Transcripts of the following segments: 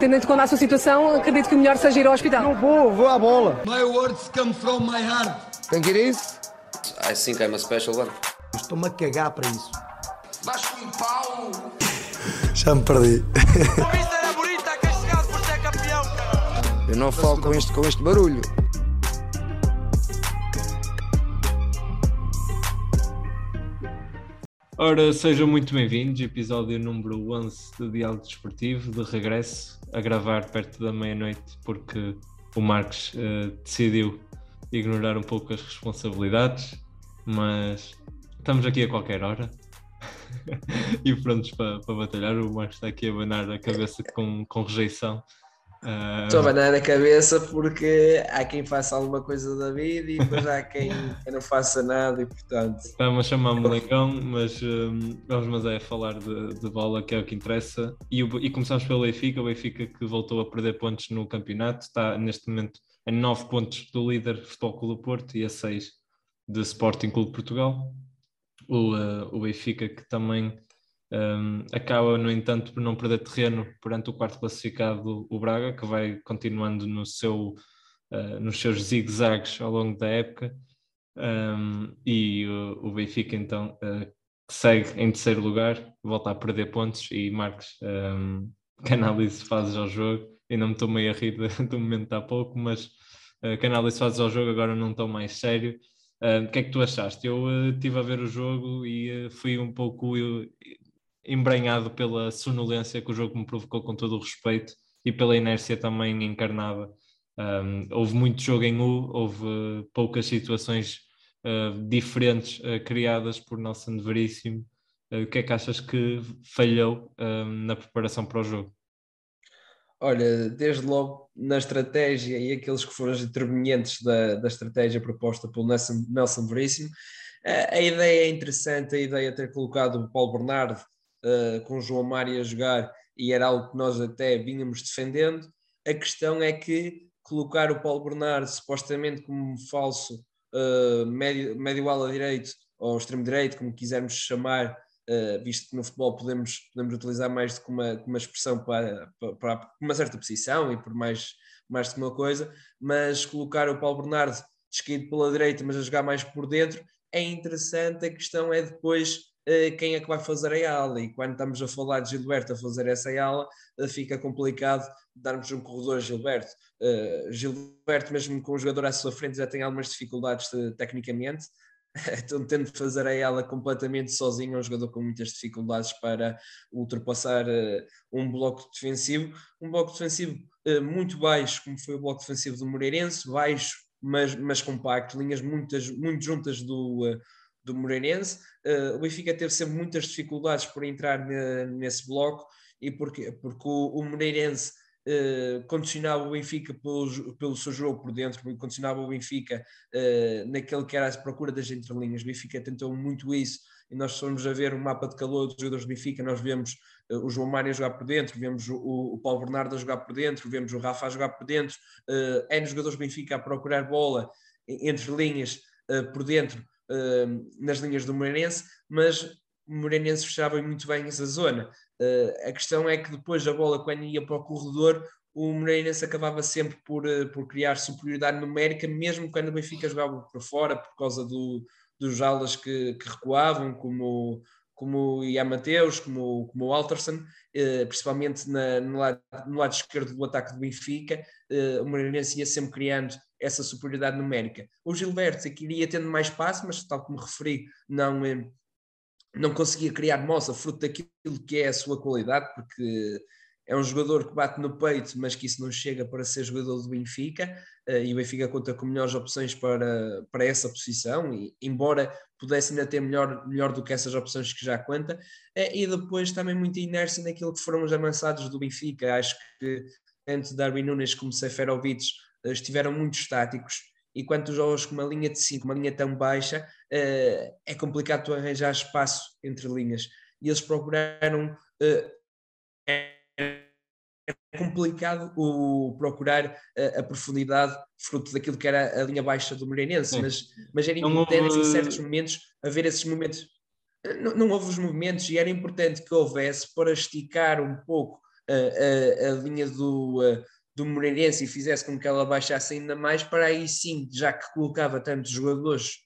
Tendo em conta a sua situação, acredito que o melhor seja ir ao hospital. Não vou, vou à bola. My words come from my heart. Que ir isso? I think I'm a special one. Estou-me a cagar para isso. Vais com um pau. Já me perdi. A vista era bonita, castigado por ser campeão, cara. Eu não falo com este, com este barulho. Ora, sejam muito bem-vindos, episódio número 11 do Diálogo Desportivo, de regresso a gravar perto da meia-noite, porque o Marcos eh, decidiu ignorar um pouco as responsabilidades, mas estamos aqui a qualquer hora e prontos para, para batalhar. O Marcos está aqui a abanar a cabeça com, com rejeição. Ah, Estou a abanar a cabeça porque há quem faça alguma coisa da vida e depois há quem, quem não faça nada e portanto. Está-me a chamar molengão, mas hum, vamos mas é falar de, de bola, que é o que interessa. E, o- e começamos pelo Benfica, o Benfica que voltou a perder pontos no campeonato, está neste momento a 9 pontos do líder Futebol Clube do Porto e a 6 de Sporting Clube de Portugal. O, eh, o Benfica que também hum, acaba, no entanto, por não perder terreno perante o quarto classificado, o Braga, que vai continuando no seu, eh, nos seus zigue-zagues ao longo da época. Um, e o, o Benfica então uh, segue em terceiro lugar, volta a perder pontos e Marcos, um, que análise fazes ao jogo? Ainda me estou meio a rir do momento de há pouco, mas uh, que análise fazes ao jogo agora não estou mais sério. Uh, o que é que tu achaste? Eu uh, estive a ver o jogo e uh, fui um pouco uh, embranhado pela sonolência que o jogo me provocou com todo o respeito e pela inércia também encarnada. Um, houve muito jogo em U, houve uh, poucas situações uh, diferentes uh, criadas por Nelson Veríssimo. Uh, o que é que achas que falhou na preparação para o jogo? Olha, desde logo na estratégia e aqueles que foram os intervenientes da, da estratégia proposta pelo Nelson, Nelson Veríssimo, a, a ideia é interessante, a ideia de ter colocado o Paulo Bernardo eh, com João Mário a jogar e era algo que nós até vínhamos defendendo. A questão é que colocar o Paulo Bernardo supostamente como um falso eh, médio, médio ala direito ou extremo direito, como quisermos chamar, Uh, visto que no futebol podemos, podemos utilizar mais do que uma, uma expressão para, para, para uma certa posição e por mais, mais que uma coisa, mas colocar o Paulo Bernardo descaído pela direita, mas a jogar mais por dentro, é interessante. A questão é depois uh, quem é que vai fazer a ala, e quando estamos a falar de Gilberto a fazer essa ala, uh, fica complicado darmos um corredor a Gilberto. Gilberto, mesmo com o jogador à sua frente, já tem algumas dificuldades tecnicamente. Então tendo de fazer a ela completamente sozinho, é um jogador com muitas dificuldades para ultrapassar um bloco defensivo, um bloco defensivo muito baixo, como foi o bloco defensivo do Moreirense, baixo, mas, mas compacto, linhas muitas, muito juntas do, do Moreirense. o Benfica teve sempre muitas dificuldades por entrar nesse bloco, e porque, porque o, o Moreirense Uh, condicionava o Benfica pelo, pelo seu jogo por dentro, condicionava o Benfica uh, naquele que era a procura das entrelinhas. O Benfica tentou muito isso e nós fomos a ver o mapa de calor dos jogadores do Benfica, nós vemos uh, o João Mário a jogar por dentro, vemos o, o, Paulo Bernardo a jogar por dentro, vemos o Rafa a jogar por dentro, uh, N jogadores do Benfica a procurar bola entre linhas por dentro nas linhas do Moreirense, mas o Moreirense fechava muito bem essa zona. Uh, a questão é que depois a bola, quando ia para o corredor, o Moreirense acabava sempre por, uh, por criar superioridade numérica, mesmo quando o Benfica jogava por fora, por causa do, dos alas que, que recuavam, como, como o Ian Mateus, como, como o Alterson, uh, principalmente na, no, lado, no lado esquerdo do ataque do Benfica, o Moreirense ia sempre criando essa superioridade numérica. O Gilberto aqui iria tendo mais espaço, mas tal como referi, não não conseguia criar moça fruto daquilo que é a sua qualidade, porque é um jogador que bate no peito, mas que isso não chega para ser jogador do Benfica, e o Benfica conta com melhores opções para, para essa posição, e embora pudesse ainda ter melhor, melhor do que essas opções que já conta, e depois também muita inércia naquilo que foram os avançados do Benfica, acho que tanto Darwin Nunes como Seferovic estiveram muito estáticos, e quando tu jogas com uma linha de 5, uma linha tão baixa, uh, é complicado tu arranjar espaço entre linhas. E eles procuraram. Uh, é, complicado o procurar a, profundidade fruto daquilo que era a linha baixa do Moreirense, mas, mas era importante houve... em certos momentos haver esses momentos. Não, não houve os movimentos e era importante que houvesse para esticar um pouco a, a, linha do, do Moreirense e fizesse com que ela baixasse ainda mais, para aí sim, já que colocava tantos jogadores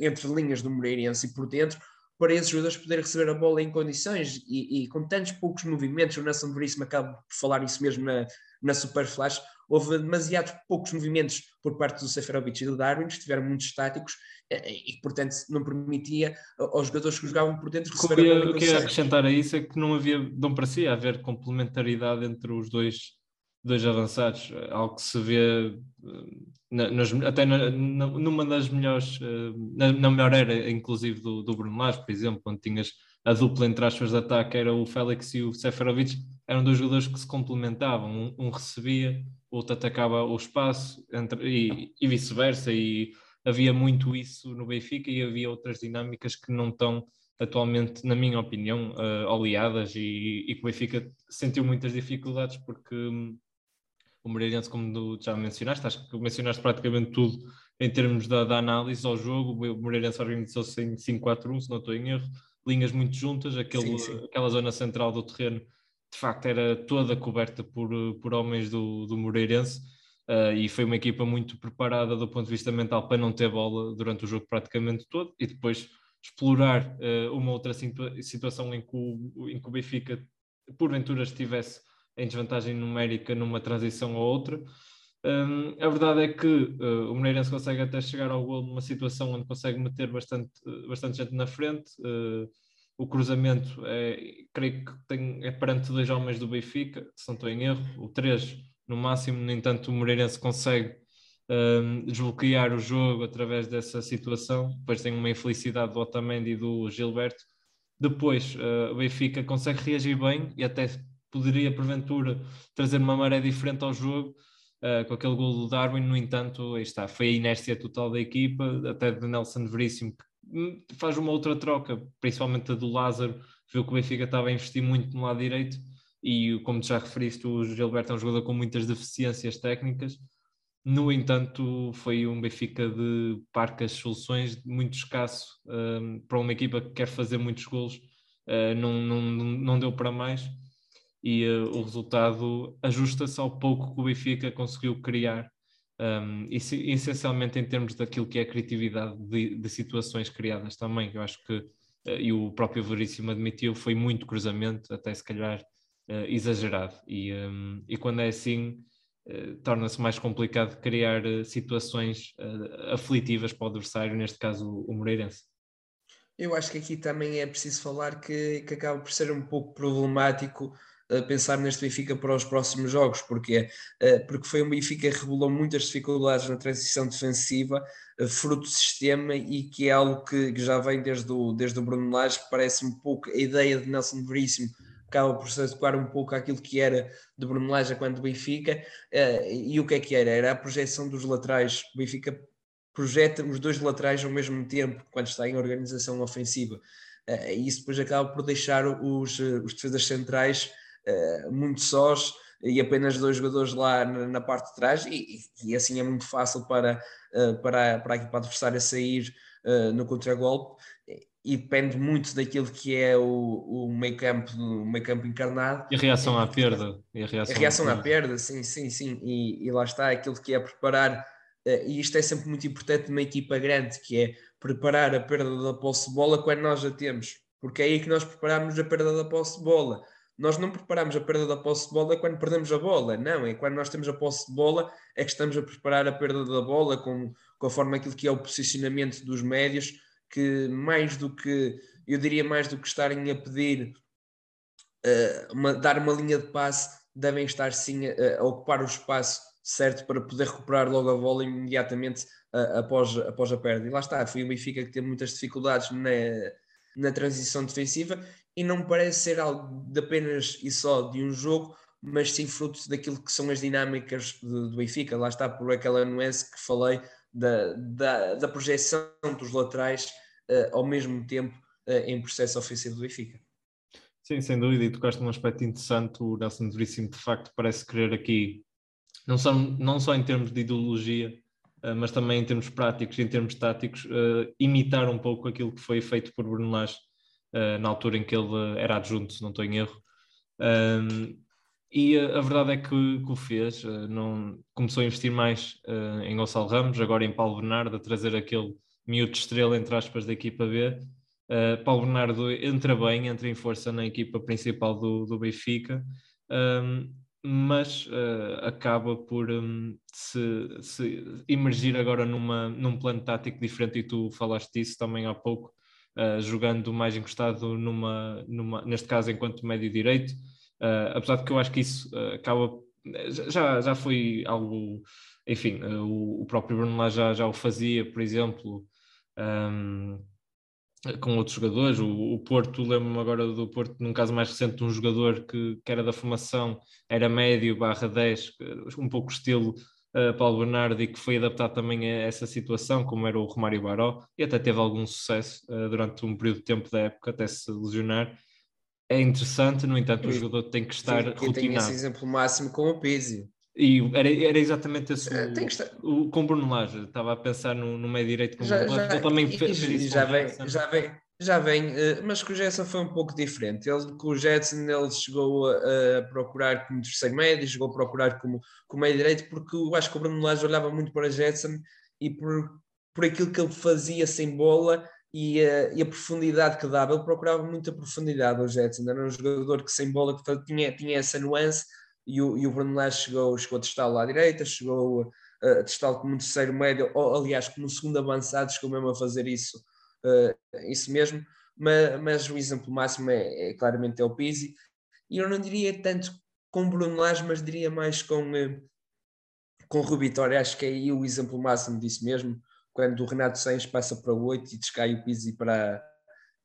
entre linhas do Moreirense e por dentro, para esses jogadores poderem receber a bola em condições e, e com tantos poucos movimentos, o Nelson Veríssimo acaba por falar isso mesmo na, na Super Flash, houve demasiados poucos movimentos por parte do Seferovic e do Darwin, que estiveram muito estáticos eh, e, portanto, não permitia aos jogadores que jogavam por dentro receber a bola. O que ia acrescentar a isso é que não havia, não parecia haver complementaridade entre os dois, dois avançados, algo que se vê eh, na, até na, numa das melhores, eh, na, melhor era, inclusive do, do Bruno Lage, por exemplo, onde tinhas a dupla entre aspas de ataque, era o Félix e o Seferovic, eram dois jogadores que se complementavam, um, um recebia, o outro atacava o espaço entre, e, e vice-versa, e havia muito isso no Benfica e havia outras dinâmicas que não estão atualmente, na minha opinião, uh, oleadas e, e que o Benfica sentiu muitas dificuldades porque hum, o Moreirense, como já mencionaste, acho que mencionaste praticamente tudo em termos da, da análise ao jogo. O Moreirense organizou-se em 5-4-1, se não estou em erro, linhas muito juntas, aquele, sim, sim. aquela zona central do terreno de facto era toda coberta por, por homens do, do Moreirense. Uh, e foi uma equipa muito preparada do ponto de vista mental para não ter bola durante o jogo praticamente todo e depois explorar uh, uma outra situa situação em que, o, em que o Benfica porventura estivesse em desvantagem numérica numa transição ou outra. Um, a verdade é que uh, o Moreirense consegue até chegar ao gol numa situação onde consegue meter bastante, bastante gente na frente. Uh, o cruzamento é, creio que tem, é perante dois homens do Benfica, se não estou em erro, o três no máximo, no entanto o Moreirense consegue um, desbloquear o jogo através dessa situação, depois tem uma infelicidade do Otamendi e do Gilberto, depois uh, o Benfica consegue reagir bem e até poderia, porventura, trazer uma maré diferente ao jogo, uh, com aquele gol do Darwin. No entanto, aí está, foi a inércia total da equipa, até de Nelson Veríssimo, que hum, faz uma outra troca, principalmente a do Lázaro, viu que o Benfica estava a investir muito no lado direito. E como já referiste, o Gilberto é um jogador com muitas deficiências técnicas. No entanto, foi um Benfica de parcas soluções, muito escasso um, para uma equipa que quer fazer muitos gols, uh, não, não, não deu para mais e uh, o resultado ajusta-se ao pouco que o Benfica conseguiu criar, um, e, essencialmente em termos daquilo que é a criatividade de, de situações criadas também, eu acho que, uh, e o próprio Veríssimo admitiu, foi muito cruzamento, até se calhar uh, exagerado, e, um, e quando é assim, torna-se mais complicado criar situações aflitivas para o adversário, neste caso o, o Moreirense. Eu acho que aqui também é preciso falar que, que acaba por ser um pouco problemático pensar neste Benfica para os próximos jogos, porque, eh, porque foi um Benfica que revelou muitas dificuldades na transição defensiva, eh, fruto do sistema, e que é algo que, que já vem desde o, desde o Bruno Lage, parece um pouco a ideia de Nelson Veríssimo, acaba por se adequar um pouco àquilo que era de Bruno Lage quando Benfica, eh, e o que é que era? Era a projeção dos laterais, o Benfica projeta os dois laterais ao mesmo tempo, quando está em organização ofensiva, e isso depois acaba por deixar os, os defesas centrais muito sós e apenas dois jogadores lá na, parte de trás, e, e, assim é muito fácil para, uh, para, para a equipa adversária sair uh, no contragolpe. E depende muito daquilo que é o, o meio campo o meio campo encarnado. E a reação à perda e a reação, a reação à, perda. à, perda. sim, sim, sim. E, e, lá está aquilo que é preparar e isto é sempre muito importante numa equipa grande que é preparar a perda da posse de bola quando nós já temos. Porque é aí que nós preparamos a perda da posse de bola nós não preparamos a perda da posse de bola quando perdemos a bola, não, é quando nós temos a posse de bola é que estamos a preparar a perda da bola com, conforme aquilo que é o posicionamento dos médios, que mais do que, eu diria mais do que estarem a pedir, uh, uma, dar uma linha de passe, devem estar sim a, a, ocupar o espaço certo para poder recuperar logo a bola imediatamente uh, após, após a perda. E lá está, foi o Benfica que teve muitas dificuldades na, na transição defensiva e não parece ser algo de apenas e só de um jogo, mas sim fruto daquilo que são as dinâmicas do, Benfica. Lá está por aquela nuance que falei da, da, da projeção dos laterais uh, ao mesmo tempo uh, em processo ofensivo do Benfica. Sim, sem dúvida, e tocaste num aspecto interessante. O Nelson Veríssimo, de facto, parece querer aqui, não só, não só em termos de ideologia, mas também em termos práticos e em termos táticos, imitar um pouco aquilo que foi feito por Bruno Lage uh, na altura em que ele era adjunto, se não estou em erro. E a, verdade é que, que o fez, não, começou a investir mais em Gonçalo Ramos, agora em Paulo Bernardo, a trazer aquele miúdo estrela, entre aspas, da equipa B. Uh, Paulo Bernardo entra bem, entra em força na equipa principal do, do Benfica, um, mas uh, acaba por um, se, se, emergir agora numa, num plano tático diferente, e tu falaste disso também há pouco, uh, jogando mais encostado numa, numa, neste caso enquanto médio direito, apesar de que eu acho que isso acaba já, já foi algo, enfim, o, o, próprio Bruno lá já, já o fazia, por exemplo, um, com outros jogadores. O, o Porto, lembro-me agora do Porto, num caso mais recente, de um jogador que, que era da formação, era médio, barra 10, um pouco estilo uh, Paulo Bernardo, e que foi adaptado também a essa situação, como era o Romário Baró, e até teve algum sucesso uh, durante um período de tempo da época, até se lesionar. É interessante, no entanto, o jogador tem que estar Sim, rotinado. Tem esse exemplo máximo com o Pizzi. E era, era exatamente esse é, o, estar... o, com Bruno Lage. Estava a pensar no, no meio direito com o Bruno Lage. Ele também fez, fez isso. Já vem, já vem, já vem, uh, mas com o Jetson foi um pouco diferente. Ele, com o Jetson ele chegou a, a, procurar como terceiro médio, chegou a procurar como, como meio direito, porque eu acho que o Bruno Lage olhava muito para Jetson e por, por aquilo que ele fazia sem bola e a, e a, profundidade que dava. Ele procurava muita profundidade, o Jetson. Era um jogador que sem bola que tinha, tinha essa nuance e o, e o Bruno Lage chegou, chegou a testá-lo à direita, chegou a, a testá-lo como um terceiro médio, ou aliás, como um segundo avançado, chegou mesmo a fazer isso, uh, isso mesmo, mas, mas, o exemplo máximo é, é, claramente é o Pizzi, e eu não diria tanto com Bruno Lage, mas diria mais com, uh, com Rui Vitória, acho que é aí o exemplo máximo disso mesmo, quando o Renato Sainz passa para o 8 e descai o Pizzi para,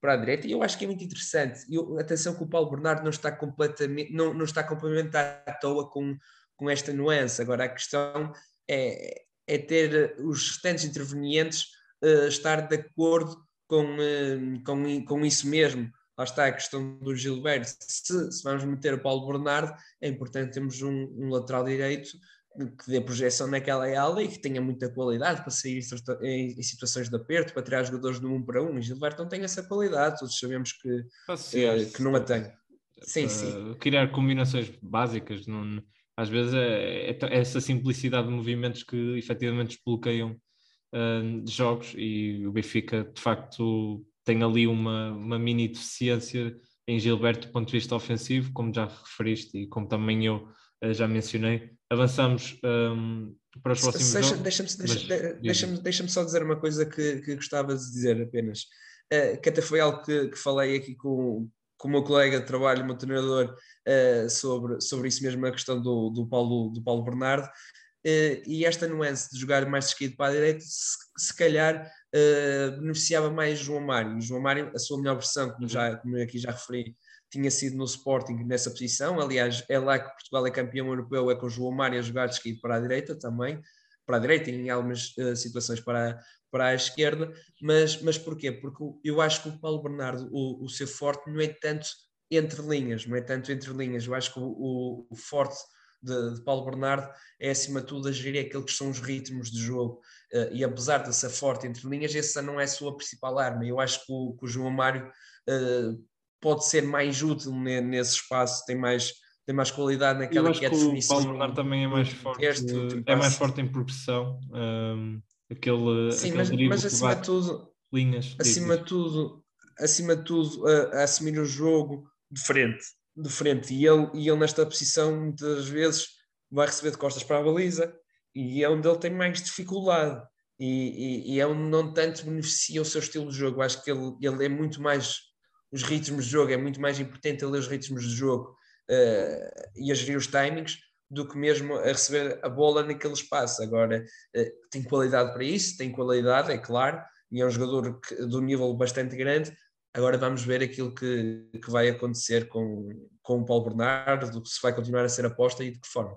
para a direita, e eu acho que é muito interessante. Eu, atenção que o Paulo Bernardo não está completamente, não, não está complementar à toa com, com esta nuance. Agora a questão é, é ter os restantes intervenientes uh, estar de acordo com, uh, com, com isso mesmo. Lá está a questão do Gilberto. Se, se vamos meter o Paulo Bernardo, é importante termos um, um lateral direito que dê projeção naquela ala e que tenha muita qualidade para sair em, situações de aperto, para tirar jogadores do 1 um para 1. Um. E Gilberto não tem essa qualidade, todos sabemos que, é, que não a tem. Sim, sim. Criar combinações básicas, não, às vezes é, é, é, essa simplicidade de movimentos que efetivamente desbloqueiam uh, jogos e o Benfica de facto tem ali uma, uma mini deficiência em Gilberto do ponto de vista ofensivo, como já referiste e como também eu já mencionei avançamos um, para os próximos deixa. Deixa-me deixa, deixa deixa só dizer uma coisa que, que gostava de dizer apenas. Uh, que até foi algo que, que falei aqui com, com o meu colega de trabalho, o meu treinador, uh, sobre, sobre isso mesmo, a questão do, do, Paulo, do Paulo Bernardo. Uh, e esta nuance de jogar mais de esquerda para a direita, se, se calhar uh, beneficiava mais João Mário. João Mário, a sua melhor versão, como, já, como eu aqui já referi, tinha sido no Sporting nessa posição. Aliás, é lá que Portugal é campeão europeu, é com o João Mário a jogar de esquerda para a direita também, para a direita e em algumas uh, situações para, a, para a esquerda. Mas, mas porquê? Porque eu acho que o Paulo Bernardo, o, o seu forte, não é tanto entre linhas, não é tanto entre linhas. Eu acho que o, o, forte de, de, Paulo Bernardo é acima de tudo a gerir aquilo que são os ritmos de jogo uh, e apesar de ser forte entre linhas, essa não é a sua principal arma. Eu acho que o, que o João Mário uh, pode ser mais útil nesse espaço, tem mais, tem mais qualidade naquela que é a definição. O Paulo Bernardo também é mais forte, é mais forte em progressão. Um, aquele, Sim, aquele mas, mas acima de tudo, linhas, acima de tudo, acima de tudo, a, a, assumir o jogo de frente, de frente. E ele, e ele nesta posição muitas vezes vai receber de costas para a baliza e é onde ele tem mais dificuldade. E, e, e é onde não tanto beneficia o seu estilo de jogo. Acho que ele, ele é muito mais os ritmos de jogo, é muito mais importante ler os ritmos de jogo uh, e a gerir os timings do que mesmo a receber a bola naquele espaço. Agora, uh, tem qualidade para isso, tem qualidade, é claro, e é um jogador que, de um nível bastante grande. Agora vamos ver aquilo que, que vai acontecer com, com o Paulo Bernardo, se vai continuar a ser aposta e de que forma.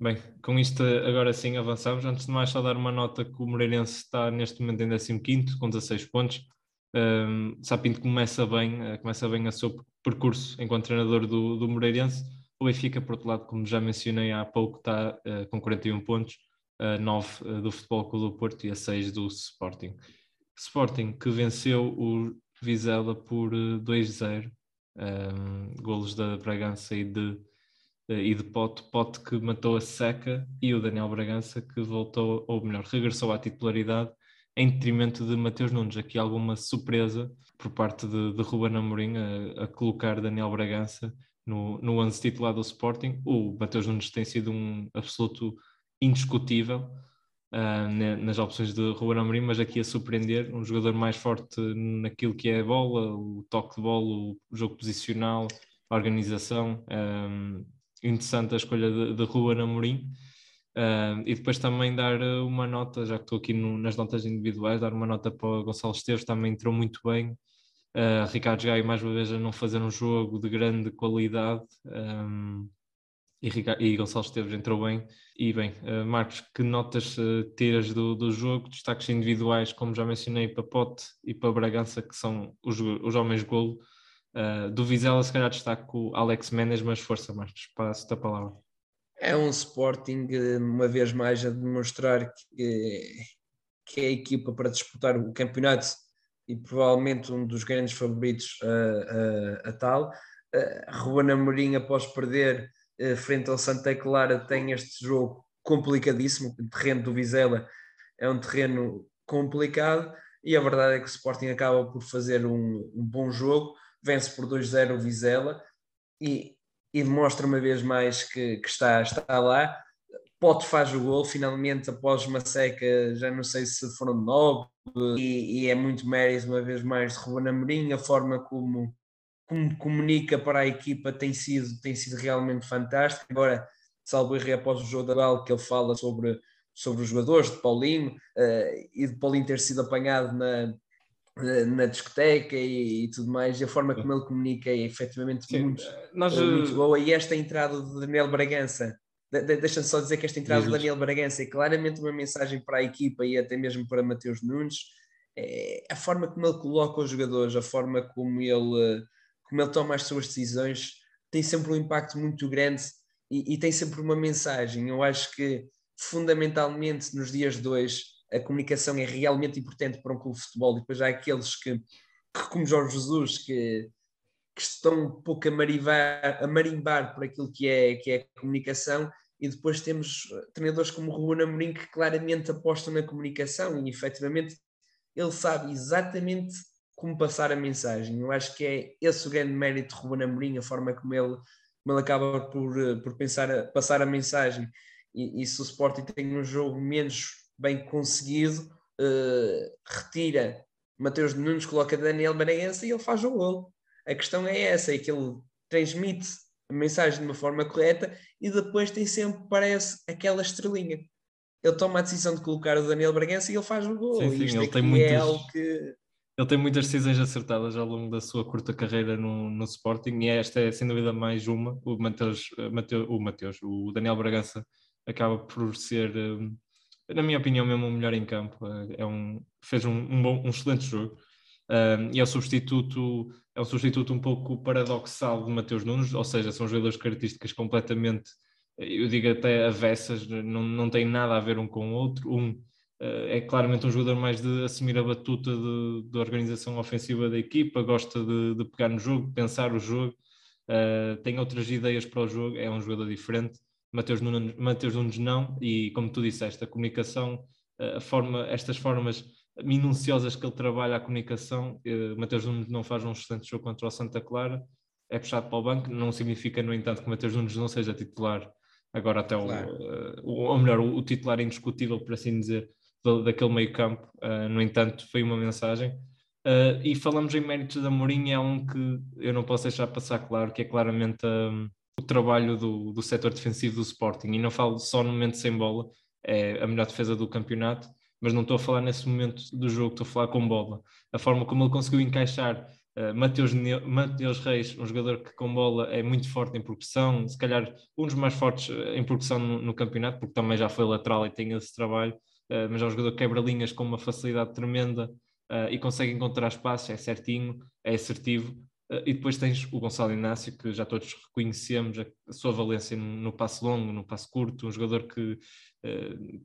Bem, com isto agora sim avançamos. Antes de mais, só dar uma nota que o Moreirense está neste momento em 15 com 16 pontos. Um, Sapinto começa bem, uh, começa bem a seu percurso enquanto treinador do, do Moreirense. O Benfica, por outro lado, como já mencionei há pouco, está uh, com 41 pontos, uh, 9 uh, do Futebol Clube do Porto e a 6 do Sporting. Sporting que venceu o Vizela por 2-0, um, golos da Bragança e de e de Pote, Pote que matou a Seca e o Daniel Bragança que voltou, ou melhor, regressou à titularidade em detrimento de Mateus Nunes. Aqui alguma surpresa por parte de, de Ruben Amorim a, a colocar Daniel Bragança no, no 11 titular do Sporting. O Mateus Nunes tem sido um absoluto indiscutível uh, nas opções de Ruben Amorim, mas aqui a surpreender, um jogador mais forte naquilo que é a bola, o toque de bola, o jogo posicional, a organização. Um, interessante a escolha de, de Ruben Amorim. Uh, e depois também dar uma nota, já que estou aqui no, nas notas individuais, dar uma nota para o Gonçalo Esteves, também entrou muito bem. Uh, Ricardo Gaio, mais uma vez, a não fazer um jogo de grande qualidade. Um, e, e Gonçalo Esteves entrou bem. E bem, uh, Marcos, que notas uh, tiras do, do jogo? Destaques individuais, como já mencionei, para Pote e para Bragança, que são os, os homens golo. Do Vizela, se calhar destaco Alex Mendes, mas força, Marcos, passo-te a palavra. É um Sporting, uma vez mais, a demonstrar que, que é a equipa para disputar o campeonato e provavelmente um dos grandes favoritos a, a, a tal. Uh, Ruben Amorim, após perder uh, frente ao Santa Clara, tem este jogo complicadíssimo. O terreno do Vizela é um terreno complicado e a verdade é que o Sporting acaba por fazer um, um bom jogo, vence por 2-0 o Vizela e, e, demonstra uma vez mais que, que está, está lá. Pote faz o gol, finalmente, após uma seca, já não sei se foram nove, e, e é muito mérito, uma vez mais, de Ruben Amorim, a forma como, como comunica para a equipa tem sido, tem sido realmente fantástica. Agora, salvo erro, após o jogo da Bal, que ele fala sobre, sobre os jogadores, de Paulinho, uh, e de Paulinho ter sido apanhado na, na discoteca e, e, tudo mais, e a forma como ele comunica é efetivamente Sim, muito, nós, muito eh, boa. E esta entrada de Daniel Bragança de, Deixa-me só dizer que esta entrada de Daniel Bragança é claramente uma mensagem para a equipa e até mesmo para Mateus Nunes. É a forma como ele coloca os jogadores, a forma como ele, como ele toma as suas decisões, tem sempre um impacto muito grande e, e tem sempre uma mensagem. Eu acho que fundamentalmente nos dias de hoje a comunicação é realmente importante para um clube de futebol e depois há aqueles que, que como Jorge Jesus, que, que estão um pouco a marimbar, a marimbar por aquilo que é, que é a comunicação e depois temos eh, treinadores como Ruben Amorim que claramente apostam na comunicação e efetivamente ele sabe exatamente como passar a mensagem. Eu acho que é esse o grande mérito de Ruben Amorim, a forma como ele, como ele acaba por, eh, por pensar, passar a mensagem. E, e se o Sporting tem um jogo menos bem conseguido, uh, retira Mateus Nunes, coloca Daniel Bragança e ele faz o gol. A questão é essa, é que ele transmite a mensagem de uma forma correta e depois tem sempre, parece, aquela estrelinha. Ele toma a decisão de colocar o Daniel Bragança e ele faz o gol. Sim, sim, ele tem muitas... é algo que... Ele tem muitas decisões acertadas ao longo da sua curta carreira no, no Sporting e esta é sem dúvida mais uma. O Mateus, Mateus, o, Mateus o Daniel Bragança acaba por ser, na minha opinião, mesmo o melhor em campo. É um, fez um, um, bom, um excelente jogo. Um, e é o substituto é um substituto um pouco paradoxal de Mateus Nunes, ou seja, são jogadores de características completamente, eu digo até avessas, não, não tem nada a ver um com o outro. Um uh, é claramente um jogador mais de assumir a batuta da organização ofensiva da equipa, gosta de, de, pegar no jogo, pensar o jogo, uh, tem outras ideias para o jogo, é um jogador diferente. Mateus Nunes, Mateus Nunes não, e como tu disseste, a comunicação, a forma, estas formas minuciosas que ele trabalha a comunicação. Uh, Mateus Nunes não faz um excelente jogo contra o Santa Clara, é puxado para o banco, não significa, no entanto, que Mateus Nunes não seja titular agora até claro. o, uh, ou melhor, o, o, titular indiscutível, por assim dizer, daquele meio campo. No entanto, foi uma mensagem. Uh, e falamos em méritos da Mourinho, é um que eu não posso deixar passar claro, que é claramente um, o trabalho do, do setor defensivo do Sporting. E não falo só no momento sem bola, é a melhor defesa do campeonato, mas não estou a falar nesse momento do jogo, estou a falar com bola. A forma como ele conseguiu encaixar uh, Mateus, Mateus Reis, um jogador que com bola é muito forte em progressão, se calhar um dos mais fortes eh, em progressão no, no campeonato, porque também já foi lateral e tem esse trabalho, uh, mas é um jogador que quebra linhas com uma facilidade tremenda uh, e consegue encontrar espaços, é certinho, é assertivo. Uh, e depois tens o Gonçalo Inácio, que já todos reconhecemos a, sua valência no, passo longo, no passo curto, um jogador que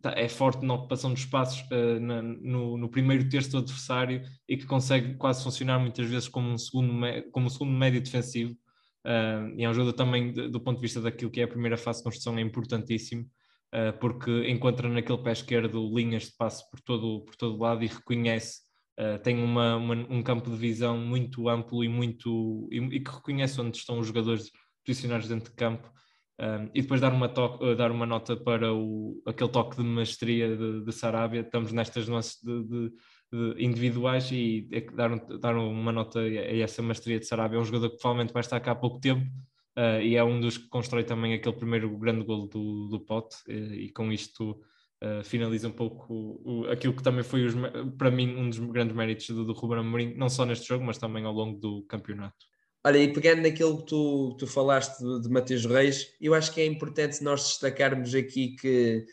tá, é forte na ocupação dos espaços na, no, no, primeiro terço do adversário e que consegue quase funcionar muitas vezes como um segundo, como um segundo médio defensivo. E é um jogador também, do ponto de vista daquilo que é a primeira fase de construção, é importantíssimo, porque encontra naquele pé esquerdo linhas de passe por todo, por todo lado e reconhece, uh, tem uma, uma, um campo de visão muito amplo e, muito, e, e, que reconhece onde estão os jogadores posicionados dentro de campo. e depois dar uma, toque, dar uma nota para o, aquele toque de mestria de, de Sarabia. Estamos nestas nuances de, de individuais e é dar, dar uma nota a essa mestria de Sarabia. É um jogador que provavelmente vai estar cá há pouco tempo uh, e é um dos que constrói também aquele primeiro grande golo do, do Pote e, e com isto uh, finaliza um pouco o, aquilo que também foi os, para mim um dos grandes méritos do, do Ruben Amorim, não só neste jogo, mas também ao longo do campeonato. Olha, e pegando naquilo que tu, tu falaste de, de Mateus Reis, eu acho que é importante nós destacarmos aqui que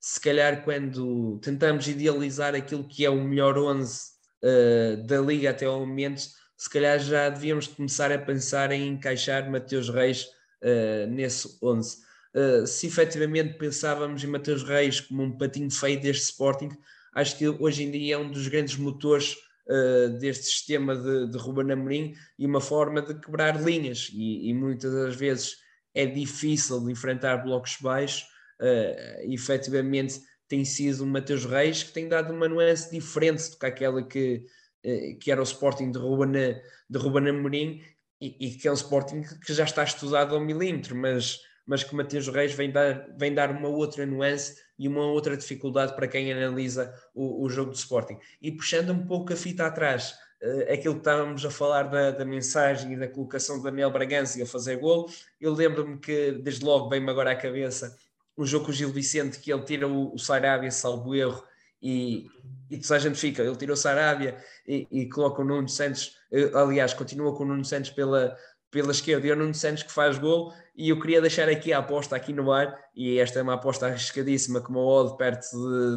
se calhar quando tentamos idealizar aquilo que é o melhor 11 uh, eh, da liga até ao momento, se calhar já devíamos começar a pensar em encaixar Mateus Reis uh, nesse 11. Uh, se efetivamente pensávamos em Mateus Reis como um patinho feio deste Sporting, acho que hoje em dia é um dos grandes motores uh, deste sistema de, de Ruben Amorim e uma forma de quebrar linhas. E, e muitas das vezes é difícil de enfrentar blocos baixos. Uh, efetivamente tem sido o Mateus Reis que tem dado uma nuance diferente do que aquela que, uh, que era o Sporting de Ruben, de Ruben Amorim e, e, que é um Sporting que já está estudado ao milímetro, mas, mas que o Mateus Reis vem dar, vem dar uma outra nuance e uma outra dificuldade para quem analisa o, o jogo do Sporting. E puxando um pouco a fita atrás, uh, aquilo que estávamos a falar da, da, mensagem e da colocação de Daniel Bragança a fazer gol, eu lembro-me que desde logo veio-me agora à cabeça um jogo com o Gil Vicente que ele tira o, o Sarabia, salvo erro, e, e toda a gente fica, ele tirou o Sarabia e, e coloca o Nuno Santos, eh, aliás, continua com o Nuno Santos pela, pela esquerda e o Nuno Santos que faz gol e eu queria deixar aqui a aposta aqui no ar e esta é uma aposta arriscadíssima como o odd perto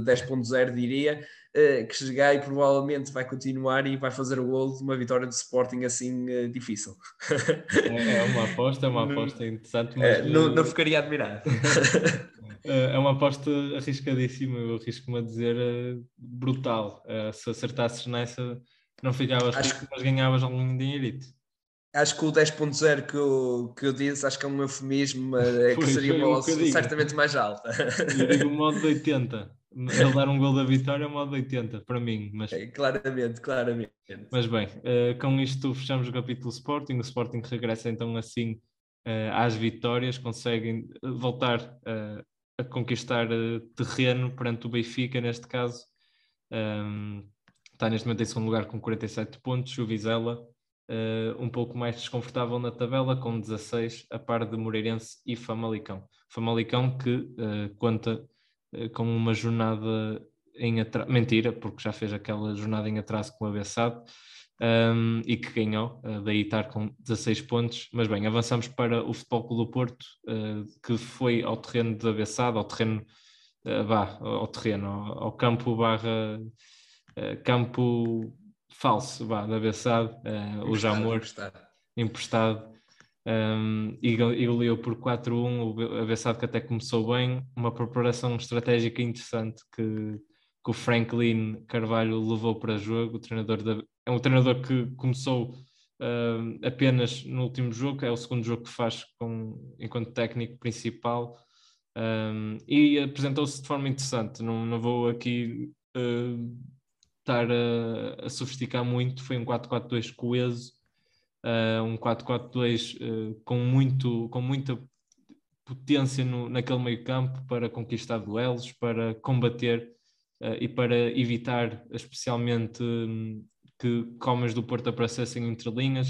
de 10.0 diria uh, que chegar e provavelmente vai continuar e vai fazer o gol de uma vitória de Sporting assim uh, difícil. É, é, uma aposta, é uma aposta interessante mas... É, não, não ficaria admirado é uma aposta arriscadíssima eu arrisco-me a dizer brutal. Se acertasses nessa não ficavas Acho... rico, mas ganhavas algum dinheirito Acho que o 10.0 que eu, que eu disse, acho que é um eufemismo, mas é que seria uma certamente mais alta. Eu digo o modo de 80. Ele dar um gol da vitória é o modo de 80, para mim. Mas... É, claramente, claramente. Mas bem, uh, com isto fechamos o capítulo Sporting. O Sporting regressa então assim uh, às vitórias, conseguem voltar uh, a conquistar terreno perante o Benfica, neste caso. Um, ehm, está neste momento em segundo lugar com 47 pontos. O Vizela uh, um pouco mais desconfortável na tabela, com 16, a par de Moreirense e Famalicão. Famalicão que uh, conta uh, com uma jornada em atraso, mentira, porque já fez aquela jornada em atraso com o Abessado, um, ehm, e que ganhou, uh, daí estar com 16 pontos. Mas bem, avançamos para o Futebol Clube do Porto, que foi ao terreno de Abessado, ao terreno, vá, ao terreno, ao, ao campo barra campo falso, vá, da Bessade, uh, o Jamor, emprestado, emprestado. Um, e, e goleou por 4-1, o Bessade que até começou bem, uma preparação estratégica interessante que, que o Franklin Carvalho levou para jogo, o treinador da, é um treinador que começou apenas no último jogo, é o segundo jogo que faz com, enquanto técnico principal, um, e apresentou-se de forma interessante, não, não vou aqui uh, estar a, a sofisticar muito, foi um 4-4-2 coeso, uh, um 4-4-2 uh, ah, com, muito, com muita potência no, naquele meio campo para conquistar duelos, para combater uh, e para evitar especialmente um, que comas do Porto aparecessem entre linhas,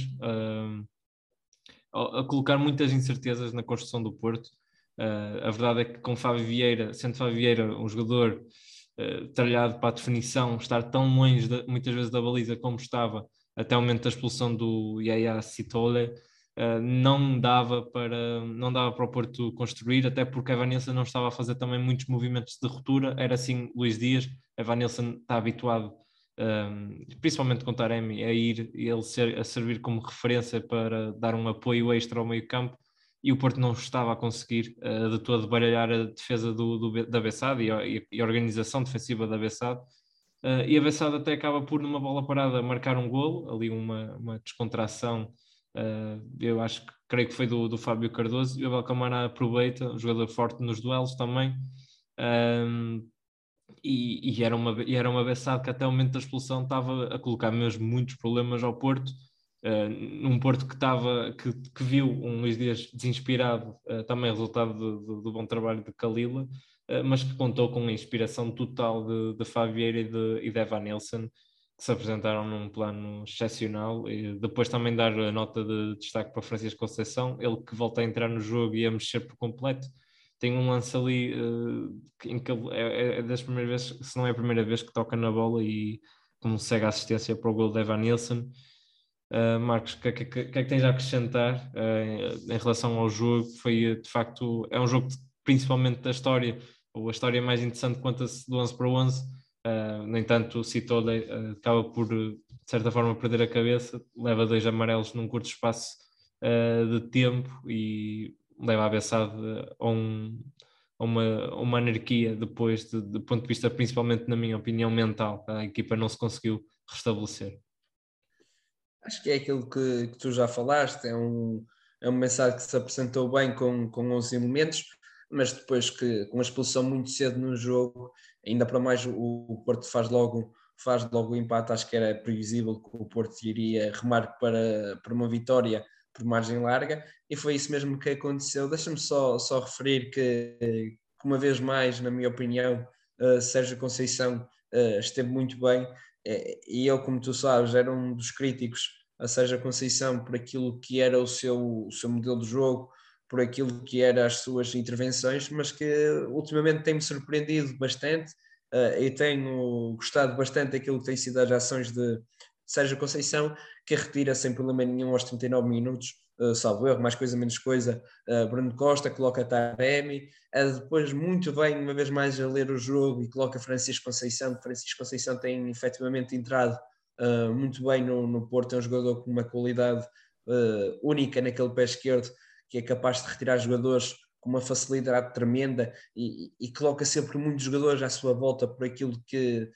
a, a, colocar muitas incertezas na construção do Porto. a verdade é que com Fábio Vieira, sendo Fábio Vieira um jogador uh, tralhado para a definição, estar tão longe de, muitas vezes da baliza como estava até o momento da expulsão do Yaya Sitole, uh, não dava para não dava para o Porto construir, até porque a Evanilson não estava a fazer também muitos movimentos de ruptura, era assim Luís Dias, a Evanilson está habituado um, eh, principalmente com o Taremi, a ir ele ser, a servir como referência para dar um apoio extra ao meio campo e o Porto não estava a conseguir uh, de todo baralhar a defesa do, do da Bessade e, e, a organização defensiva da Bessade. Uh, e a Bessade até acaba por, numa bola parada, marcar um golo, ali uma, uma descontração Uh, eu acho que creio que foi do, do Fábio Cardoso e o Abel Camara aproveita, um jogador forte nos duelos também. Um, e, e, era uma, e era uma beçada que até o momento da expulsão estava a colocar mesmo muitos problemas ao Porto. Uh, num Porto que, estava, que, que viu um Luís Dias desinspirado, uh, também resultado do, do, do, bom trabalho de Kalila, uh, mas que contou com a inspiração total de, de e de, e de Evan Nilsson, que se apresentaram num plano excepcional. E depois também dar a nota de destaque para Francisco Conceição, ele que volta a entrar no jogo e a mexer por completo. Tem um lance ali em que ele, é, é, das primeiras vezes, se não é a primeira vez que toca na bola e consegue a assistência para o gol de Evan Nilsson. Uh, Marcos, o que, que, que, é que tens a acrescentar uh, em relação ao jogo? Foi de facto, é um jogo principalmente da história, ou a história mais interessante conta-se do 11 para 11 Uh, no entanto, o Citole uh, acaba por, de certa forma, perder a cabeça, leva dois amarelos num curto espaço de tempo e leva a beçada a, um, a, uma, a uma anarquia depois, de, do ponto de vista, principalmente, na minha opinião, mental. A equipa não se conseguiu restabelecer. Acho que é aquilo que, que tu já falaste, é um, é uma mensagem que se apresentou bem com, com os elementos, mas depois que com a expulsão muito cedo no jogo ainda para mais o, o Porto faz logo faz logo o empate, acho que era previsível que o Porto iria remar para, para uma vitória por margem larga e foi isso mesmo que aconteceu. Deixa-me só, só referir que, que, uma vez mais, na minha opinião, uh, Sérgio Conceição uh, esteve muito bem e eu, como tu sabes, era um dos críticos a Sérgio Conceição por aquilo que era o seu, o seu modelo de jogo, por aquilo que eram as suas intervenções, mas que ultimamente tem-me surpreendido bastante uh, e tenho gostado bastante daquilo que tem sido as ações de Sérgio Conceição, que retira sem problema nenhum aos 39 minutos, uh, salvo erro, mais coisa menos coisa, uh, Bruno Costa coloca Taremi, uh, depois muito bem, uma vez mais, a ler o jogo e coloca Francisco Conceição, Francisco Conceição tem efetivamente entrado uh, muito bem no, no Porto, é um jogador com uma qualidade única naquele pé esquerdo, que é capaz de retirar jogadores com uma facilidade tremenda e, e, coloca sempre muitos jogadores à sua volta por aquilo que, eh,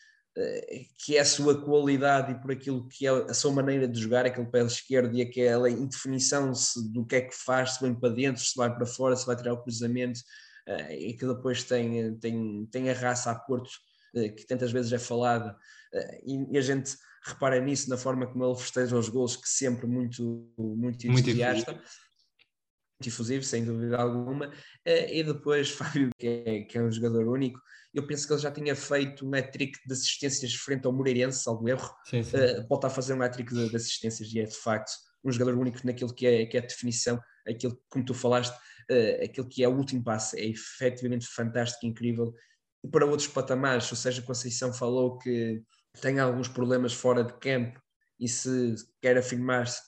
que é a sua qualidade e por aquilo que é a sua maneira de jogar, aquele pé esquerdo e aquela indefinição do que é que faz, se vem para dentro, se vai para fora, se vai tirar o cruzamento, eh, e que depois tem, tem, tem a raça a Porto, eh, que tantas vezes é falada, e a gente repara nisso na forma como ele festeja os gols, que sempre muito, muito entusiasta. Muito difusivo, sem dúvida alguma, eh, e depois Fábio, que é, que é um jogador único, eu penso que ele já tinha feito um hat-trick de assistências frente ao Moreirense, salvo erro, sim, sim. Uh, pode estar a fazer um hat-trick de, de, assistências e é de facto um jogador único naquilo que é, que é a definição, aquilo como tu falaste, uh, aquilo que é o último passe, é efetivamente fantástico, incrível, e para outros patamares, o Sérgio Conceição falou que tem alguns problemas fora de campo e se quer afirmar-se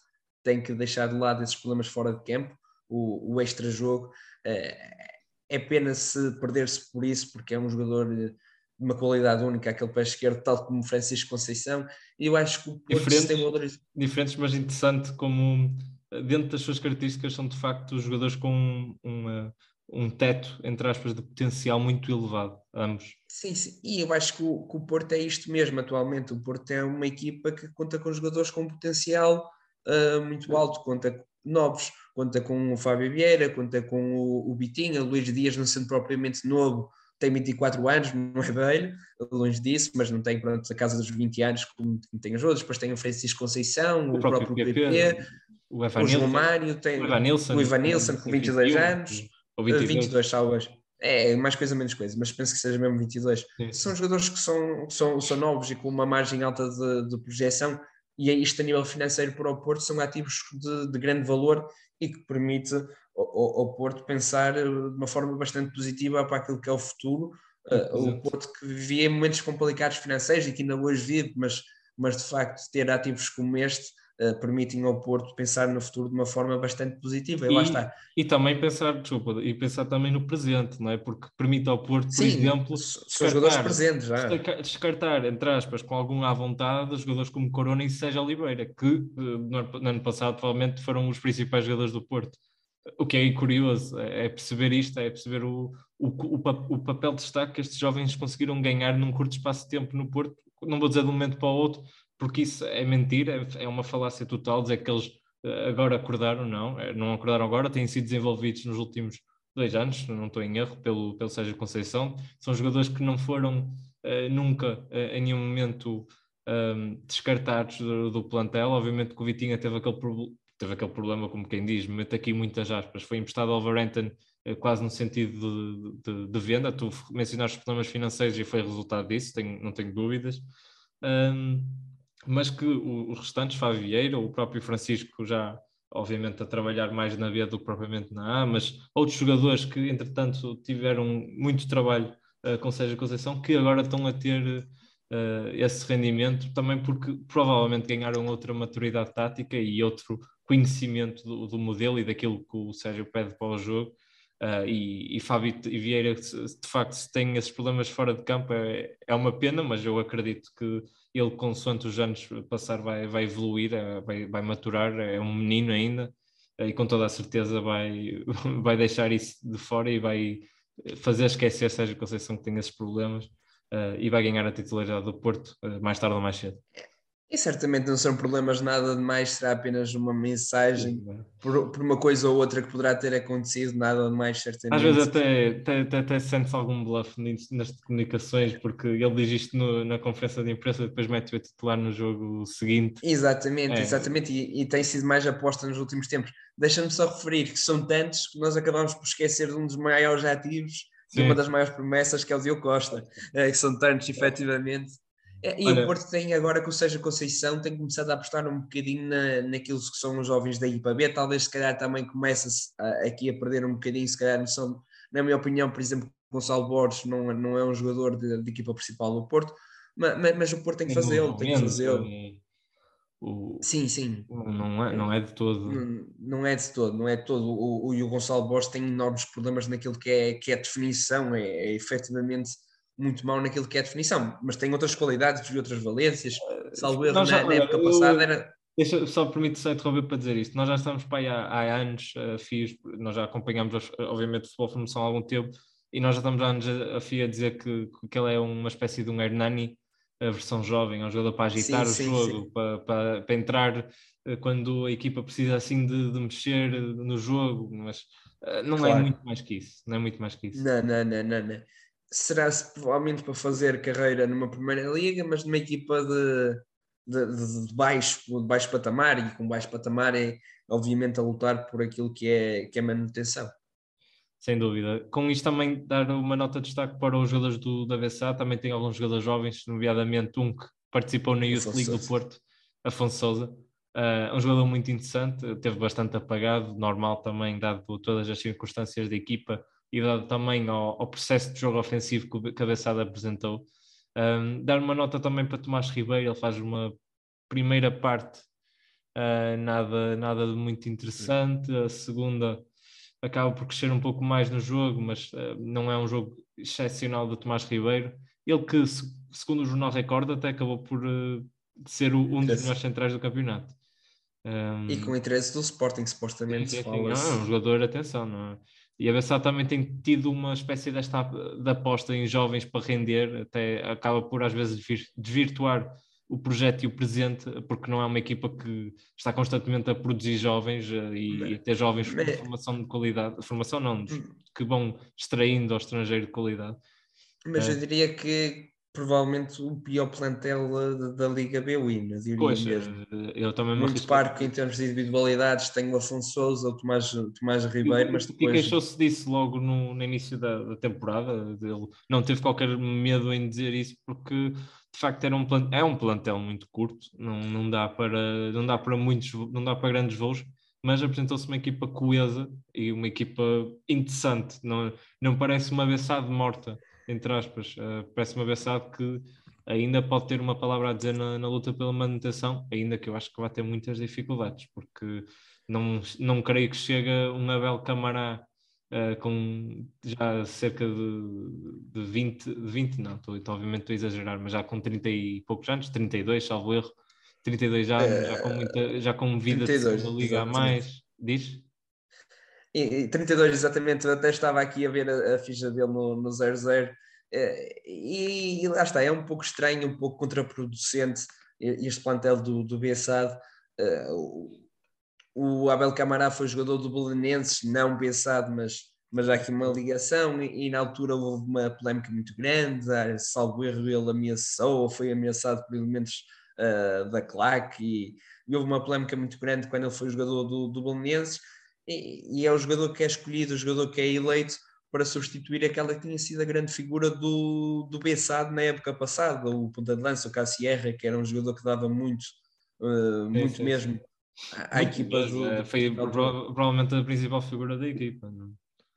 tem que deixar de lado esses problemas fora de campo, o, o extra-jogo. Eh, é pena se perder-se por isso, porque é um jogador de uma qualidade única, aquele pé esquerdo, tal como Francisco Conceição. E eu acho que o Porto diferentes, tem outras... diferentes, mas interessante como eh, dentro das suas características são de facto os jogadores com uma, um teto, entre aspas, de potencial muito elevado, ambos. Sim, sim. e eu acho que o, que o, Porto é isto mesmo atualmente. O Porto é uma equipa que conta com jogadores com potencial uh, muito alto, conta novos conta com o Fábio Vieira, conta com o, o Bitinho, o Luís Dias não sendo propriamente novo, tem 24 anos, não é velho, longe disso, mas não tem pronto, a casa dos 20 anos como tem os outros, depois tem o Francisco Conceição, o, o próprio, próprio PP, PP o, o João Mário, tem o Ivan Nilsson, o Ivan Nilsson com 22 21, anos, ou 22, 22 salvas. É, mais coisa menos coisa, mas penso que seja mesmo 22. Sim. São jogadores que são, são, são novos e com uma margem alta de, de projeção, e é isto a nível financeiro para o Porto, são ativos de, de grande valor e que permite ao, ao, Porto pensar eh, de uma forma bastante positiva para aquilo que é o futuro. Uh, o Porto que vivia momentos complicados financeiros e que ainda hoje vive, mas, mas de facto ter ativos como este permitem ao Porto pensar no futuro de uma forma bastante positiva. E, e lá está. E também pensar, desculpa, e pensar também no presente, não é? Porque permite ao Porto, por Sim, exemplo, são jogadores presentes já. descartar, entre aspas, com alguma à vontade, jogadores como Corona e Sérgio Oliveira, que no ano passado provavelmente foram os principais jogadores do Porto. O que é curioso é, é perceber isto, é perceber o, o, o, o papel de destaque que estes jovens conseguiram ganhar num curto espaço de tempo no Porto, não vou dizer de um momento para o outro, porque isso é mentira, é uma falácia total dizer que eles agora acordaram, não, eh, não acordaram agora, têm sido desenvolvidos nos últimos dois anos, não estou em erro, pelo, pelo Sérgio Conceição. São jogadores que não foram uh, nunca, uh, em nenhum momento, um, ehm, descartados do, do, plantel. Obviamente que o Vitinha teve aquele, teve aquele problema, como quem diz, mete aqui muitas aspas, foi emprestado ao Overhampton uh, quase no sentido de, de, de, venda. Tu mencionaste problemas financeiros e foi resultado disso, tenho, não tenho dúvidas. Um, ehm, mas que os restantes, Fábio Vieira, o próprio Francisco já obviamente a trabalhar mais na B do que propriamente na A, mas outros jogadores que entretanto tiveram muito trabalho uh, com Sérgio Conceição que agora estão a ter uh, esse rendimento também porque provavelmente ganharam outra maturidade tática e outro conhecimento do, do modelo e daquilo que o Sérgio pede para o jogo Uh, e, e Fábio e Vieira, de facto, se tem esses problemas fora de campo, é, é uma pena, mas eu acredito que ele, consoante os anos passar, vai, vai evoluir, é, vai, vai maturar. É um menino ainda uh, e com toda a certeza vai, vai deixar isso de fora e vai fazer esquecer Sérgio Conceição que tem esses problemas uh, e vai ganhar a titularidade do Porto mais tarde ou mais cedo. E certamente não são problemas nada demais, será apenas uma mensagem por, por, uma coisa ou outra que poderá ter acontecido, nada demais, certamente. Às vezes até, até, até, até sente-se algum bluff nas comunicações, porque ele diz isto no, na conferência de imprensa e depois mete o titular no jogo seguinte. Exatamente, é. exatamente, e, e, tem sido mais aposta nos últimos tempos. Deixa-me só referir que são tantos que nós acabamos por esquecer de um dos maiores ativos, de uma das maiores promessas, que é o Diogo Costa. É, que são tantos, efetivamente é, e Olha, o Porto tem agora com o Sérgio Conceição tem começado a apostar um bocadinho na, naqueles que são os jovens da equipa B, talvez se calhar também começa aqui a perder um bocadinho, se calhar são, na minha opinião, por exemplo, Gonçalo Borges não, não é um jogador de, de equipa principal do Porto, mas, mas, o Porto tem que fazê-lo, tem que fazê-lo. O, sim, sim. Não é, não é de todo. Não, não é de todo, não é de todo. O, o, o Gonçalo Borges tem enormes problemas naquilo que é, que é definição, é, é efetivamente muito mal naquilo que é a definição, mas tem outras qualidades e outras valências. Salvo erro, já, na, na, época eu, passada era. Deixa, só permite só interromper para dizer isto. Nós já estamos para aí há, há anos a fios, nós já acompanhamos, obviamente, o futebol de formação há algum tempo, e nós já estamos há anos a, a FIA a dizer que, que ele é uma espécie de um Hernani, a versão jovem, é um jogador para agitar sim, o sim, jogo, sim. Para, para, para, entrar eh, quando a equipa precisa assim de, de mexer no jogo, mas eh, não é claro. é muito mais que isso. Não é muito mais que isso. Não, não, não, não. não será provavelmente para fazer carreira numa primeira liga, mas numa equipa de, de, de, baixo, de baixo patamar, e com baixo patamar é obviamente a lutar por aquilo que é, que é manutenção. Sem dúvida. Com isto também dar uma nota de destaque para os jogadores do, da BSA, também tem alguns jogadores jovens, nomeadamente um que participou na Youth Afonso League Sousa. do Porto, Afonso Souza. Uh, um jogador muito interessante, teve bastante apagado, normal também, dado todas as circunstâncias da equipa, e dado também ao, ao, processo de jogo ofensivo que o Cabeçada apresentou. Um, dar uma nota também para Tomás Ribeiro, ele faz uma primeira parte uh, nada, nada de muito interessante, a segunda acaba por crescer um pouco mais no jogo, mas uh, não é um jogo excepcional de Tomás Ribeiro. Ele que, segundo o Jornal Record, até acabou por uh, ser o, um dos melhores centrais do campeonato. Um, e com interesse do Sporting, supostamente. Sim, sim. Não, é um jogador, atenção, não é? E a Bessade também tem tido uma espécie desta de aposta em jovens para render, até acaba por às vezes desvirtuar o projeto e o presente, porque não é uma equipa que está constantemente a produzir jovens eh, e, e ter jovens com formação de qualidade, formação não, hum. que vão extraindo ao estrangeiro de qualidade. Mas é. eu diria que provavelmente o pior plantel da, da Liga B, diria pois, mesmo. Eh, eu também Muito parco em termos de individualidades, tenho o Afonso Souza, o Tomás, Tomás Ribeiro, mas depois... E queixou-se disso logo no, no início da, da, temporada, ele não teve qualquer medo em dizer isso, porque de facto era um plantel, é um plantel muito curto, não, não, dá para, não dá para muitos, não dá para grandes voos, mas apresentou-se uma equipa coesa e uma equipa interessante, não, não parece uma beçada morta entre aspas, uh, parece-me avançado que ainda pode ter uma palavra a dizer na, na, luta pela manutenção, ainda que eu acho que vai ter muitas dificuldades, porque não, não creio que chegue um Abel Camará uh, com já cerca de, de 20, de 20 não, estou, então, obviamente estou a exagerar, mas já com 30 e poucos anos, 32, salvo erro, 32 anos, uh, já com muita, já com vida 32, de liga a mais, diz? E, 32, exatamente, eu até estava aqui a ver a, a ficha dele no, no 00 eh, e, e lá está, é um pouco estranho, um pouco contraproducente este plantel do, do BSAD. Uh, O Abel Camará foi jogador do Belenenses, não pensado, mas, mas há aqui uma ligação. E, e na altura houve uma polémica muito grande. Salvo erro, ele ameaçou ou foi ameaçado por elementos uh, da claque. E, e, houve uma polémica muito grande quando ele foi jogador do, do Belenenses. E, e é o jogador que é escolhido, o jogador que é eleito para substituir aquela que tinha sido a grande figura do, do Bessado na época passada, o ponta de lança, o Cassierra, que era um jogador que dava muito, uh, muito sim, mesmo sim à equipa do, é, foi provavelmente a principal figura da equipa. Não?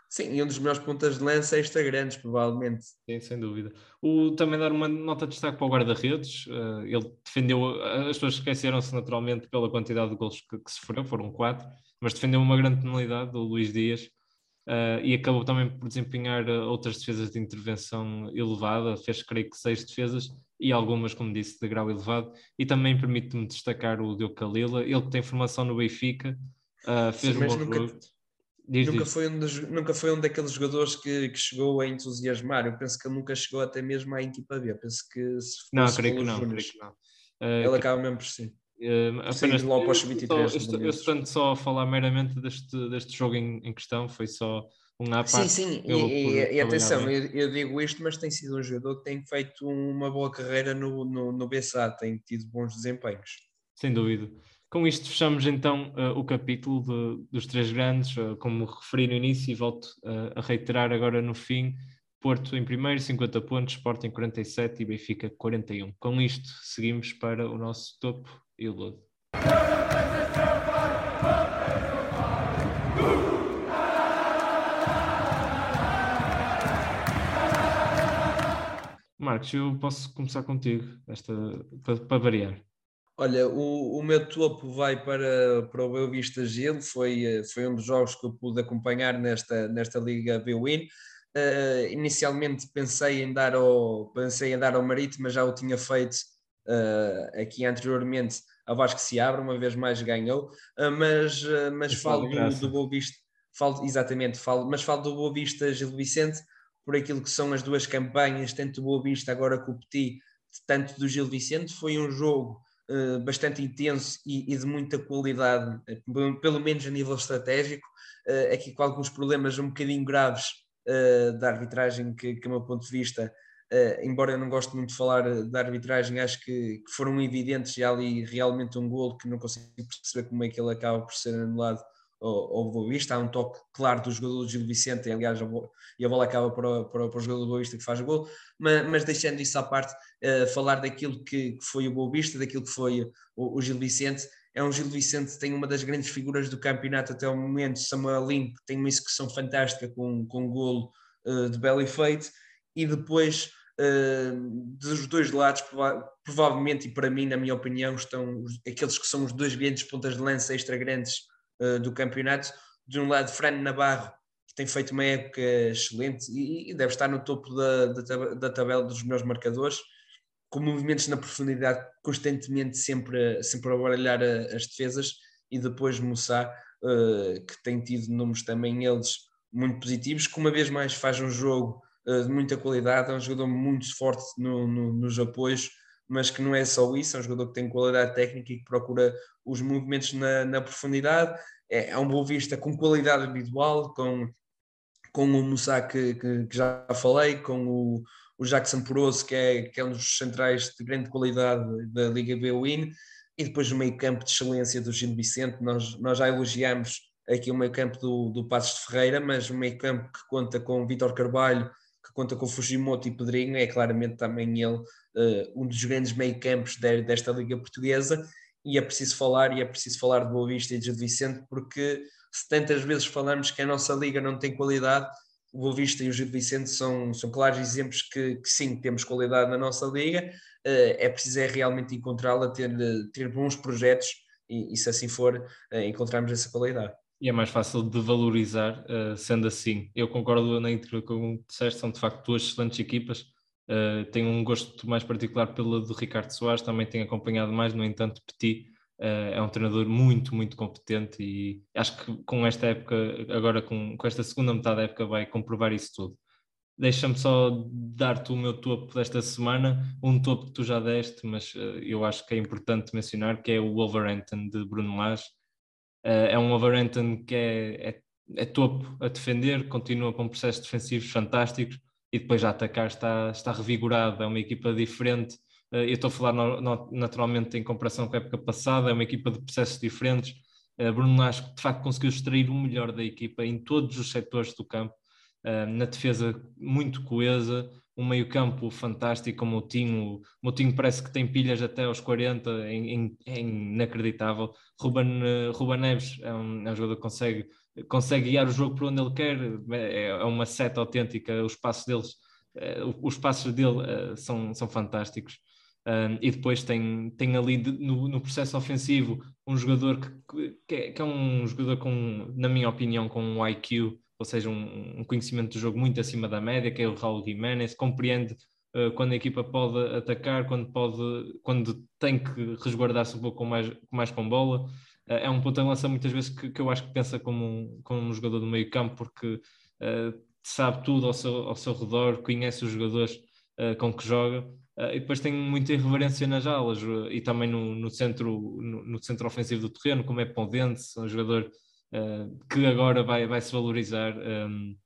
Sim, e um dos melhores pontas de lança extra grandes, provavelmente. Sim, sem dúvida. O, também dar uma nota de destaque para o guarda-redes. Uh, ele defendeu, as pessoas esqueceram-se naturalmente pela quantidade de gols que, que sofreu, foram quatro, mas defendeu uma grande penalidade, o Luís Dias, uh, e acabou também por desempenhar eh, outras defesas de intervenção elevada, fez creio que seis defesas, e algumas, como disse, de grau elevado. E também permite-me destacar o Diogo Calila, ele que tem formação no Benfica, uh, fez Sim, um bom nunca, diz, nunca, diz. Foi um dos, nunca foi um daqueles jogadores que, que, chegou a entusiasmar. Eu penso que ele nunca chegou até mesmo à equipa B. Eu penso que se não, creio que não, creio que não. Uh, ele acaba mesmo por si. Uh, apenas logo para os 23 eu, eu, estou só a falar meramente deste, deste jogo em, em questão, foi só um à Sim, sim, e, e, e atenção, eu, eu, digo isto, mas tem sido um jogador que tem feito uma boa carreira no, no, no BSA, tem tido bons desempenhos. Sem dúvida. Com isto fechamos então uh, o capítulo de, dos três grandes, uh, como referi no início e volto uh, a reiterar agora no fim, Porto em primeiro, 50 pontos, Sporting 47 e Benfica 41. Com isto seguimos para o nosso topo e o. Marcos, eu posso começar contigo, esta, para, para variar. Olha, o, o, meu topo vai para, para o Boa Vista Gil, foi, eh, foi um dos jogos que eu pude acompanhar nesta, nesta Liga B-Win. Uh, inicialmente pensei em, dar ao, pensei em dar ao Marítimo, mas já o tinha feito uh, aqui anteriormente. A Vasco se abre, uma vez mais ganhou, uh, mas, mas falo do, do Boa Vista, falo, exatamente, falo, mas falo do Boa Vista Gil Vicente, por aquilo que são as duas campanhas, tanto do Boa Vista agora com o Petit, tanto do Gil Vicente, foi um jogo uh, bastante intenso e, e, de muita qualidade, uh, pelo menos a nível estratégico, uh, aqui com alguns problemas um bocadinho graves da arbitragem, que, que, a meu ponto de vista, embora eu não goste muito de falar da arbitragem, acho que, que foram evidentes e ali realmente um golo que não consigo perceber como é que ele acaba por ser anulado ao, Boa Vista. Há um toque claro do jogador do Gil Vicente, aliás, e a bola acaba para, para, para o jogador do que faz o gol. Mas, mas deixando isso à parte, uh, falar daquilo que, que, foi o Boa Vista, daquilo que foi o, o, Gil Vicente. É um Gil Vicente que tem uma das grandes figuras do campeonato até o momento, Samuel Lin, que tem uma execução fantástica com, com um golo uh, de belo efeito. E depois dos dois lados, prova provavelmente, e para mim, na minha opinião, estão aqueles que são os dois grandes pontas de lança extra grandes uh, do campeonato. De um lado, Fran Navarro, que tem feito uma época excelente e, deve estar no topo da, da, da, tabela dos melhores marcadores, com movimentos na profundidade constantemente sempre, sempre a baralhar as defesas. E depois Moussa, uh, que tem tido números também eles muito positivos, que uma vez mais faz um jogo de muita qualidade, é um jogador muito forte no, no, nos apoios mas que não é só isso, é um jogador que tem qualidade técnica e que procura os movimentos na, na profundidade. É, é um bom vista com qualidade individual, com, com o Moussa que, que, que, já falei, com o, o Jackson Poroso, que é, que é um dos centrais de grande qualidade da Liga B-Win, e depois o meio campo de excelência do Gino Vicente. Nós, nós já elogiamos aqui o meio campo do, do Passos de Ferreira, mas o meio campo que conta com Vitor Carvalho, conta com Fujimoto e Pedrinho, é claramente também ele uh, um dos grandes meio-campos de, desta Liga Portuguesa. E é preciso falar, e é preciso falar de Boa Vista e de Vicente, porque se tantas vezes falamos que a nossa Liga não tem qualidade, o Boa Vista e o Gil Vicente são, são claros exemplos que, que, sim, temos qualidade na nossa Liga. Uh, é preciso é realmente encontrá-la, ter, ter bons projetos e, e se assim for, encontrarmos essa qualidade. E é mais fácil de valorizar uh, sendo assim. Eu concordo na intro com o que disseste, são de facto duas excelentes equipas. Uh, tenho um gosto mais particular pela do Ricardo Soares, também tenho acompanhado mais, no entanto, Petit uh, é um treinador muito, muito competente e acho que com esta época, agora com, com esta segunda metade da época, vai comprovar isso tudo. Deixa-me só dar-te o meu topo desta semana, um topo que tu já deste, mas eu acho que é importante mencionar, que é o Wolverhampton de Bruno Lage é um Wolverhampton que é, é, é topo a defender, continua com processos defensivos fantásticos e depois a atacar está, está revigorado, é uma equipa diferente. Eu estou a falar no, no, naturalmente em comparação com a época passada, é uma equipa de processos diferentes. Bruno Lage de facto conseguiu extrair o melhor da equipa em todos os setores do campo, na defesa muito coesa, um meio-campo fantástico como o Tinho. O Moutinho parece que tem pilhas até aos 40, é, é inacreditável. Ruben, eh, Ruben Neves é um, é um jogador que consegue, consegue guiar o jogo por onde ele quer, é, é uma seta autêntica. Os passos deles, eh, os passos dele eh, são, são fantásticos. Um, e depois tem, tem ali de, no, no, processo ofensivo um jogador que, que, é, que, é, um jogador com, na minha opinião, com um IQ ou seja, um, um, conhecimento do jogo muito acima da média, que é o Raul Jiménez, compreende uh, quando a equipa pode atacar, quando, pode, quando tem que resguardar-se um pouco mais, com, mais com bola. Uh, é um ponto de lança muitas vezes que, que, eu acho que pensa como um, como um jogador do meio campo, porque uh, sabe tudo ao seu, ao seu redor, conhece os jogadores com que joga. e depois tem muita irreverência nas alas e também no, no centro, no, no, centro ofensivo do terreno, como é Pondente, um jogador uh, que agora vai, vai se valorizar um, ehm,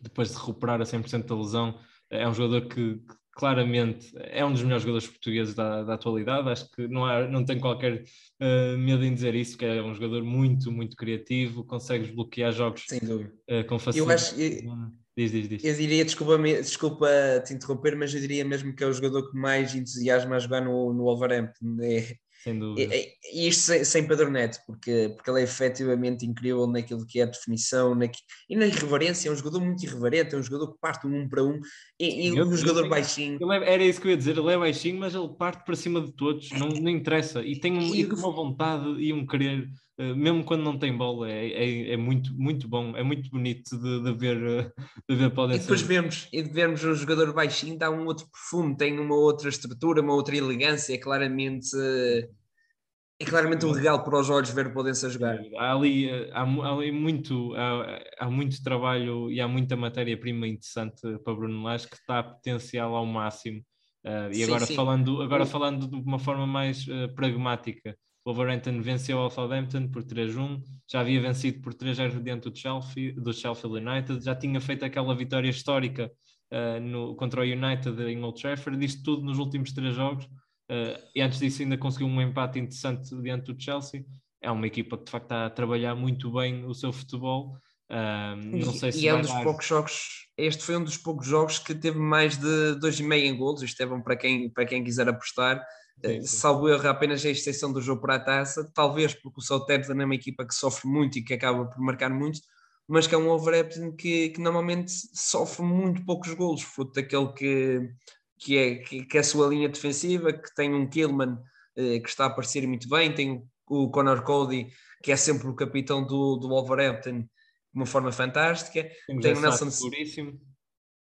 depois de recuperar a 100% da lesão. É um jogador que, que, claramente é um dos melhores jogadores portugueses da, da atualidade. Acho que não, há, não tem qualquer uh, medo em dizer isso, que é um jogador muito, muito criativo, consegue desbloquear jogos uh, com facilidade. Eu acho, eu, diz, diz, diz. eu diria, desculpa, desculpa te interromper, mas eu diria mesmo que é o jogador que mais entusiasma a jogar no, no Wolverhampton. É, sem dúvida. E, e isto sem, sem padronete, porque, porque ele é efetivamente incrível naquilo que é a definição e na irreverência. É um jogador muito irreverente, é um jogador que parte um para um e, e um jogador baixinho. É, era isso que eu ia dizer, ele é baixinho, mas ele parte para cima de todos, não, não interessa. E tem, um, e, e uma vontade e um querer. Uh, mesmo quando não tem bola, é, é, é, muito, muito bom, é muito bonito de, de ver, uh, de ver podem E depois vemos, e vemos um jogador baixinho, dá um outro perfume, tem uma outra estrutura, uma outra elegância, é claramente é claramente um regalo para os olhos ver o Podense a jogar. Há ali, há, há ali muito, há, há, muito trabalho e há muita matéria-prima interessante para Bruno Lage que está a potencial ao máximo. Uh, e sim, agora, sim. Falando, agora falando de uma forma mais uh, pragmática, Wolverhampton venceu ao Southampton por 3-1, já havia vencido por 3-0 dentro do Chelsea, do Sheffield United, já tinha feito aquela vitória histórica uh, no, contra o United em Old Trafford, isto tudo nos últimos três jogos Uh, e antes disso ainda conseguiu um empate interessante diante do Chelsea. É uma equipa que de facto está a trabalhar muito bem o seu futebol. Uh, não sei se e é um dos dar... poucos jogos, este foi um dos poucos jogos que teve mais de 2,5 em golos, isto é bom para quem, para quem quiser apostar. Sim, sim. Salvo erro, apenas a exceção do jogo para a taça, talvez porque o Southampton é uma equipa que sofre muito e que acaba por marcar muito, mas que é um Overhampton que, que normalmente sofre muito poucos golos, fruto daquele que que é, que, que é a sua linha defensiva, que tem um Killman eh, que está a aparecer muito bem, tem o Conor Cody, que é sempre o capitão do, do Wolverhampton de uma forma fantástica, tem, tem o Nelson puríssimo.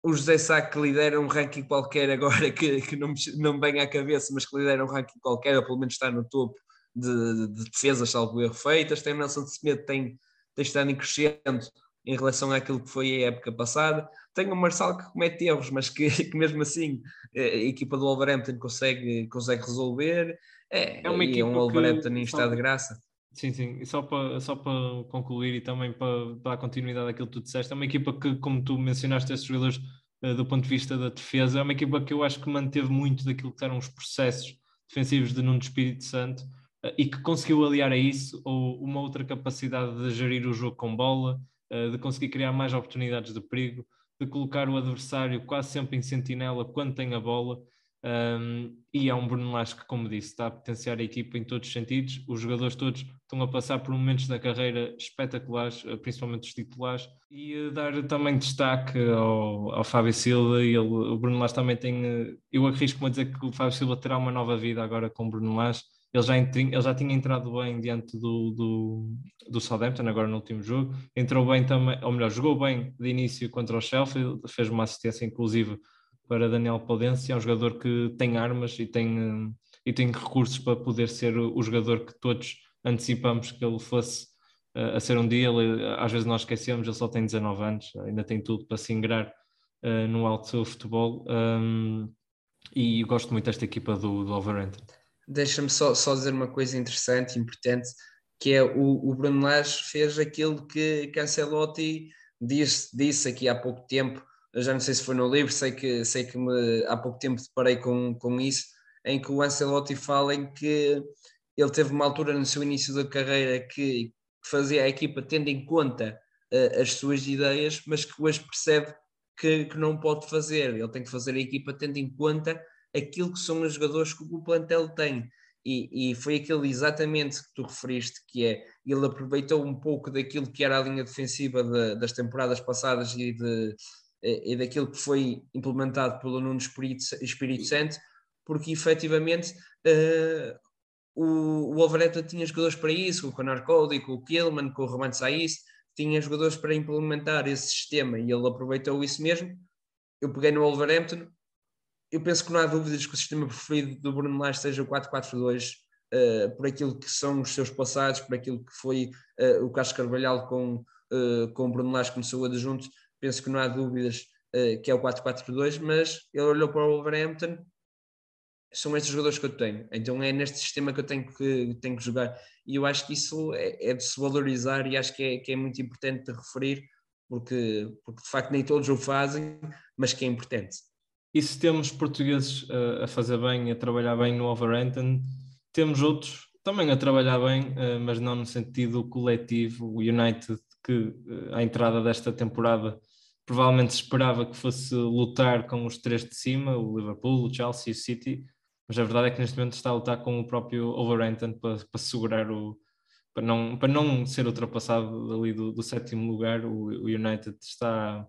O José Sá que lidera um ranking qualquer agora que, que não, me, não me vem à cabeça, mas que lidera um ranking qualquer, ou pelo menos está no topo de, de defesas, salvo erro, feitas. Tem o Nelson Smith, tem, tem estado em crescendo em relação àquilo que foi a época passada. Tem o Marçal que comete erros, mas que, que mesmo assim eh, a equipa do Wolverhampton consegue, consegue resolver. É, é, uma equipa é um Wolverhampton em estado de graça. Sim, sim, e só para, só para concluir e também para dar continuidade àquilo que tu disseste, é uma equipa que, como tu mencionaste, esses jogadores uh, do ponto de vista da defesa, é uma equipa que eu acho que manteve muito daquilo que eram os processos defensivos de Nuno Espírito Santo uh, e que conseguiu aliar a isso ou uma outra capacidade de gerir o jogo com bola, uh, de conseguir criar mais oportunidades de perigo, de colocar o adversário quase sempre em sentinela quando tem a bola. Um, e é um Bruno Lage que, como disse, está a potenciar a equipa em todos os sentidos. Os jogadores todos estão a passar por momentos da carreira espetaculares, eh, principalmente os titulares, e uh, dar também destaque ao, ao Fábio Silva. Ele, o Bruno Lage também tem. Uh, eu arrisco-me a dizer que o Fábio Silva terá uma nova vida agora com o Bruno Lage ele já, ele já tinha entrado bem diante do, do, do Southampton, agora no último jogo. Entrou bem também, ou melhor, jogou bem de início contra o Sheffield, fez uma assistência inclusive para Daniel Podense. É um jogador que tem armas e tem, e tem recursos para poder ser o jogador que todos antecipamos que ele fosse uh, a ser um dia. Ele, às vezes nós esquecemos, ele só tem 19 anos, ainda tem tudo para se ingrar uh, no alto futebol. Um, e gosto muito desta equipa do, do Wolverhampton. Deixa-me só, só dizer uma coisa interessante importante. que é o, o Bruno Lage fez aquilo que Cancelotti disse, disse aqui há pouco tempo, já não sei se foi no livro, sei que, sei que me, há pouco tempo deparei com, com isso, em que o Ancelotti fala em que ele teve uma altura no seu início da carreira que, fazia a equipa tendo em conta uh, as suas ideias, mas que hoje percebe que, que, não pode fazer. Ele tem que fazer a equipa tendo em conta aquilo que são os jogadores que o plantel tem. E, e, foi aquele exatamente que tu referiste, que é ele aproveitou um pouco daquilo que era a linha defensiva de, das temporadas passadas e, de, e daquilo que foi implementado pelo Nuno Espírito, Espírito Santo, porque efetivamente uh, o, o Wolverhampton tinha jogadores para isso, com o Conor Cody, com o Killman, com o Roman Saiz, tinha jogadores para implementar esse sistema e ele aproveitou isso mesmo. Eu peguei no Wolverhampton, eu penso que não há dúvidas que o sistema preferido do Bruno Lage seja o 4-4-2, uh, eh, por aquilo que são os seus passados, por aquilo que foi uh, o Carlos Carvalhal com, uh, com o Bruno Lage começou adjunto, penso que não há dúvidas que é o 4-4-2, mas ele olhou para o Wolverhampton são estes jogadores que eu tenho. Então é neste sistema que eu tenho que, tenho que jogar. E eu acho que isso é, é de se valorizar e acho que é, que é muito importante de referir, porque, porque de facto nem todos o fazem, mas que é importante. E se temos portugueses a, a fazer bem, a trabalhar bem no Overhampton, temos outros também a trabalhar bem, eh, mas não no sentido coletivo. O United, que eh, à entrada desta temporada provavelmente esperava que fosse lutar com os três de cima, o Liverpool, o Chelsea e o City, mas a verdade é que neste momento está a lutar com o próprio Overhampton para, para segurar o para não, para não ser ultrapassado ali do, do sétimo lugar, o, o United está,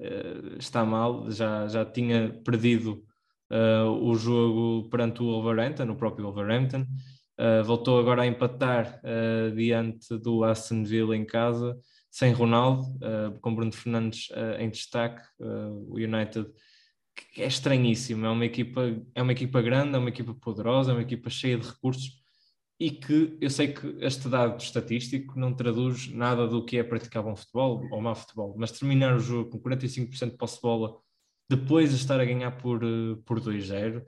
uh, está mal, já, já tinha perdido uh, o jogo perante o Overhampton, o próprio Overhampton, uh, voltou agora a empatar diante do Aston Villa em casa, sem Ronaldo, com Bruno Fernandes em destaque, o United que é estranhíssimo. É uma equipa, é uma equipa grande, é uma equipa poderosa, é uma equipa cheia de recursos e que eu sei que este dado estatístico não traduz nada do que é praticar bom futebol ou mau futebol, mas terminar o jogo com 45% de posse de bola depois de estar a ganhar por, eh, por 2-0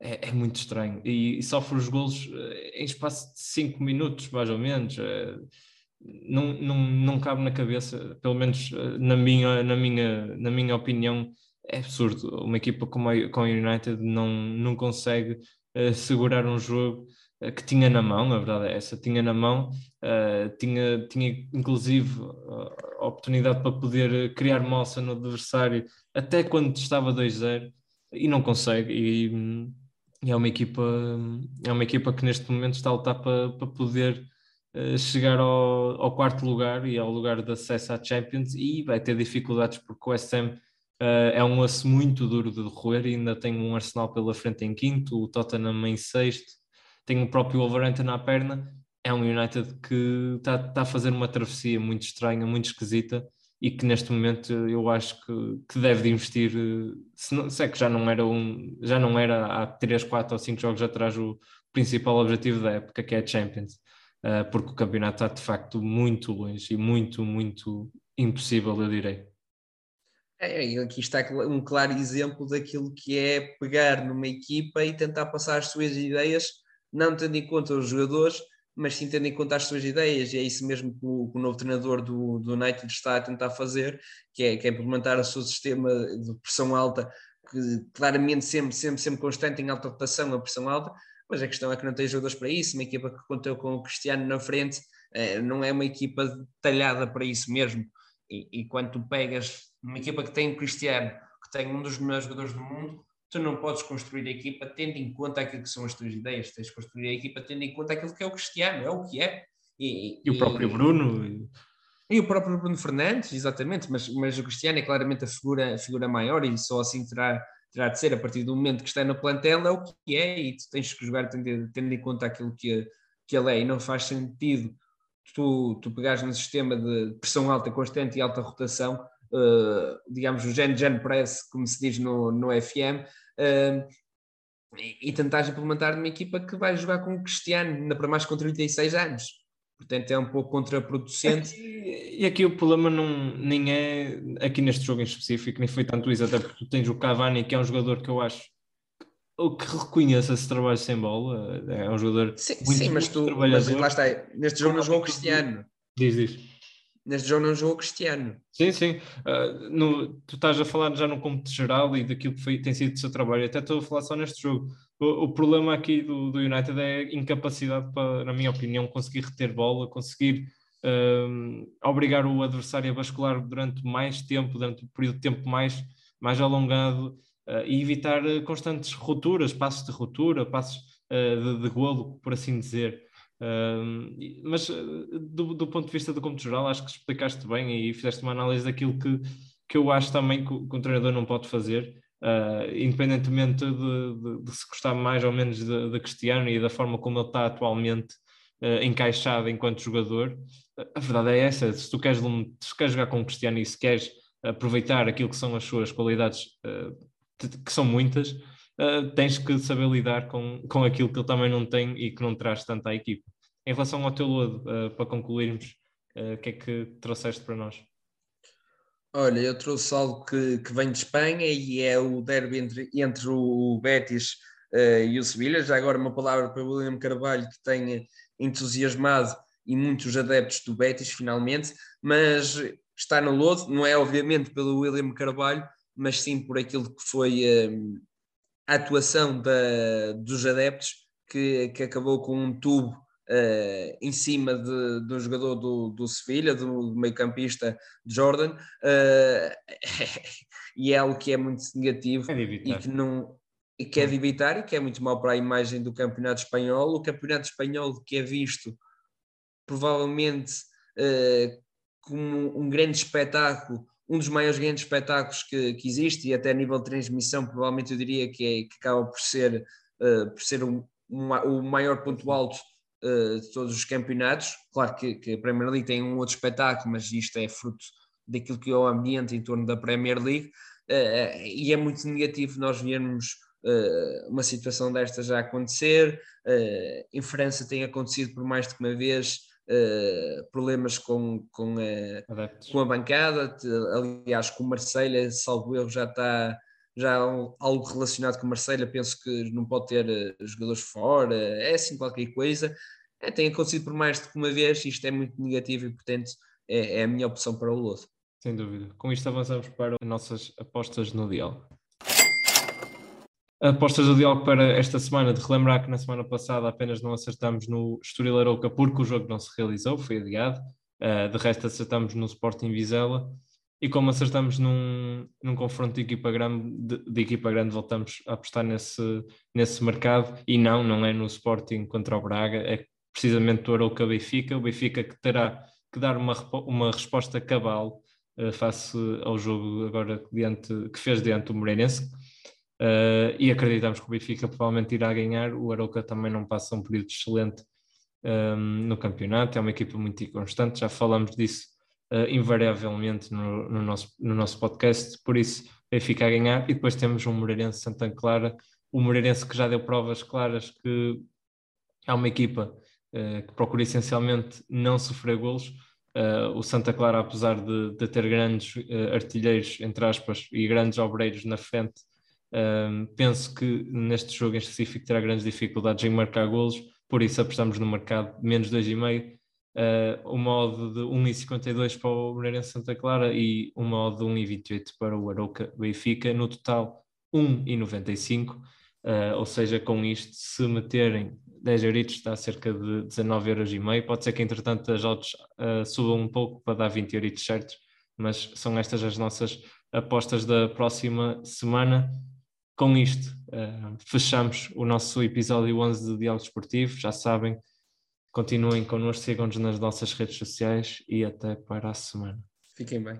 é, é, muito estranho e, e, sofre os golos eh, em espaço de 5 minutos, mais ou menos. É, não, não, não cabe na cabeça, pelo menos na minha, na minha, na minha opinião, é absurdo. Uma equipa como a, como a United não, não consegue uh, segurar um jogo uh, que tinha na mão, a verdade é essa, tinha na mão, uh, tinha, tinha inclusive a oportunidade para poder criar moça no adversário até quando estava 2-0 e não consegue. E, e, é uma equipa é uma equipa que neste momento está a lutar para, para poder chegar ao, ao, quarto lugar e ao lugar de acesso à Champions e vai ter dificuldades porque o West Ham Uh, é um osso muito duro de roer e ainda tem um Arsenal pela frente em quinto, o Tottenham em sexto, tem o próprio Wolverhampton na perna. É um United que está tá a fazer uma travessia muito estranha, muito esquisita e que neste momento eu acho que, que deve de investir. Se, não, se é que já não era um, já não era há 3, 4 ou 5 jogos atrás o principal objetivo da época, que é a Champions, porque o campeonato está de facto muito longe e muito, muito impossível, eu direi. É, aqui está um claro exemplo daquilo que é pegar numa equipa e tentar passar as suas ideias, não tendo em conta os jogadores, mas sim tendo em conta as suas ideias, e é isso mesmo que o, que o novo treinador do, do United está a tentar fazer, que é, que é implementar o seu sistema de pressão alta, que claramente sempre, sempre, sempre constante em alta rotação, a pressão alta, mas a questão é que não tem jogadores para isso, uma equipa que contou com o Cristiano na frente, é, não é uma equipa talhada para isso mesmo, e, e quando tu pegas uma equipa que tem o Cristiano, que tem um dos melhores jogadores do mundo, tu não podes construir a equipa tendo em conta aquilo que são as tuas ideias, tens de construir a equipa tendo em conta aquilo que é o Cristiano, é o que é. E, e o próprio Bruno. E o próprio Bruno Fernandes, exatamente, mas, mas o Cristiano é claramente a figura, a figura maior e só assim terá, terá de ser a partir do momento que está no plantel, é o que é, e tu tens que jogar tendo, tendo em conta aquilo que, que ele é, e não faz sentido tu, tu pegares no sistema de pressão alta constante e alta rotação uh, digamos, o Gen Gen Press, como se diz no, no FM, uh, eh, e, e tentar implementar numa equipa que vai jogar com o Cristiano, ainda para mais com 36 anos. Portanto, é um pouco contraproducente. Aqui, e aqui o problema não, nem é aqui neste jogo em específico, nem foi tanto isso, até porque tu tens o Cavani, que é um jogador que eu acho o que reconheça esse trabalho sem bola. É um jogador Sim, muito, sim mas muito tu, mas lá está, neste jogo não jogou Cristiano. Diz, diz. Neste jogo não jogou Cristiano. Sim, sim. Uh, no, tu estás a falar já no cômputo geral e daquilo que foi, tem sido o seu trabalho. Até estou a falar só neste jogo. O, o problema aqui do, do, United é a incapacidade para, na minha opinião, conseguir reter bola, conseguir uh, obrigar o adversário a bascular durante mais tempo, durante um período de tempo mais, mais alongado uh, e evitar constantes rupturas, passos de ruptura, passos de, de golo, por assim dizer. Uh, mas do, do, ponto de vista do cômputo geral, acho que explicaste bem e fizeste uma análise daquilo que, que eu acho também que, que o treinador não pode fazer, uh, independentemente de, de, de, se gostar mais ou menos de, de, Cristiano e da forma como ele está atualmente uh, encaixado enquanto jogador. A verdade é essa: se tu queres, se queres jogar com o Cristiano e se queres aproveitar aquilo que são as suas qualidades, que são muitas, uh, tens que saber lidar com, com aquilo que ele também não tem e que não traz tanto à equipa. Em relação ao teu lodo, uh, para concluirmos, uh, o que é que trouxeste para nós? Olha, eu trouxe algo que, que vem de Espanha e é o derby entre, entre o Betis e o Sevilha. Já agora uma palavra para o William Carvalho, que tem entusiasmado e muitos adeptos do Betis, finalmente, mas está no lodo, não é obviamente pelo William Carvalho, mas sim por aquilo que foi a atuação da, dos adeptos que, que acabou com um tubo uh, em cima de, de um jogador do, do Sevilha, do, do meio-campista Jordan, uh, e é algo que é muito negativo é e que não e que é de evitar e que é muito mal para a imagem do campeonato espanhol. O campeonato espanhol que é visto provavelmente uh, como um grande espetáculo um dos maiores grandes espetáculos que, que existe e até a nível de transmissão provavelmente eu diria que, é, que acaba por ser, por ser um, um, o maior ponto alto de todos os campeonatos. Claro que, que, a Premier League tem um outro espetáculo, mas isto é fruto daquilo que é o ambiente em torno da Premier League uh, e é muito negativo nós vermos uma situação desta já acontecer. em França tem acontecido por mais de uma vez problemas com, com, a, com a bancada, aliás, com o Marselha salvo erro, já está já algo relacionado com Marselha penso que não pode ter eh, jogadores fora, é assim qualquer coisa. É, tem acontecido por mais de uma vez, isto é muito negativo e, portanto, é, é a minha opção para o Lodo. Sem dúvida. Com isto avançamos para as nossas apostas no diálogo. Apostas do diálogo para esta semana, de relembrar que na semana passada apenas não acertamos no Estoril Arouca porque o jogo não se realizou, foi adiado. Uh, de resto acertamos no Sporting Vizela e como acertamos num, num confronto de equipa grande, de, de, equipa grande, voltamos a apostar nesse, nesse mercado. E não, não é no Sporting contra o Braga, é precisamente o Arouca Benfica, o Benfica que terá que dar uma, uma resposta cabal uh, face ao jogo agora diante, que fez diante do Moreirense. Uh, e acreditamos que o Benfica provavelmente irá ganhar. O Aroca também não passa um período excelente um, ehm, no campeonato, é uma equipa muito inconstante, já falamos disso uh, invariavelmente no, no, nosso, no nosso podcast, por isso Benfica a ganhar. E depois temos um Moreirense Santa Clara, o Moreirense que já deu provas claras que é uma equipa uh, que procura essencialmente não sofrer golos. o Santa Clara, apesar de, de ter grandes artilheiros, entre aspas, e grandes obreiros na frente, penso que neste jogo em específico terá grandes dificuldades em marcar golos, por isso apostamos no mercado menos 2,5, uh, uma odd de 1,52 para o Moreirense Santa Clara e uma odd de 1,28 para o Arouca Benfica, no total 1,95, uh, ou seja, com isto, se meterem 10 euritos dá cerca de 19 euros e meio, pode ser que entretanto as odds uh, subam um pouco para dar 20 euritos certos, mas são estas as nossas apostas da próxima semana. Com isto, uh, fechamos o nosso episódio 11 de Diálogo Esportivo. Já sabem, continuem connosco, sigam-nos nas nossas redes sociais e até para a semana. Fiquem bem.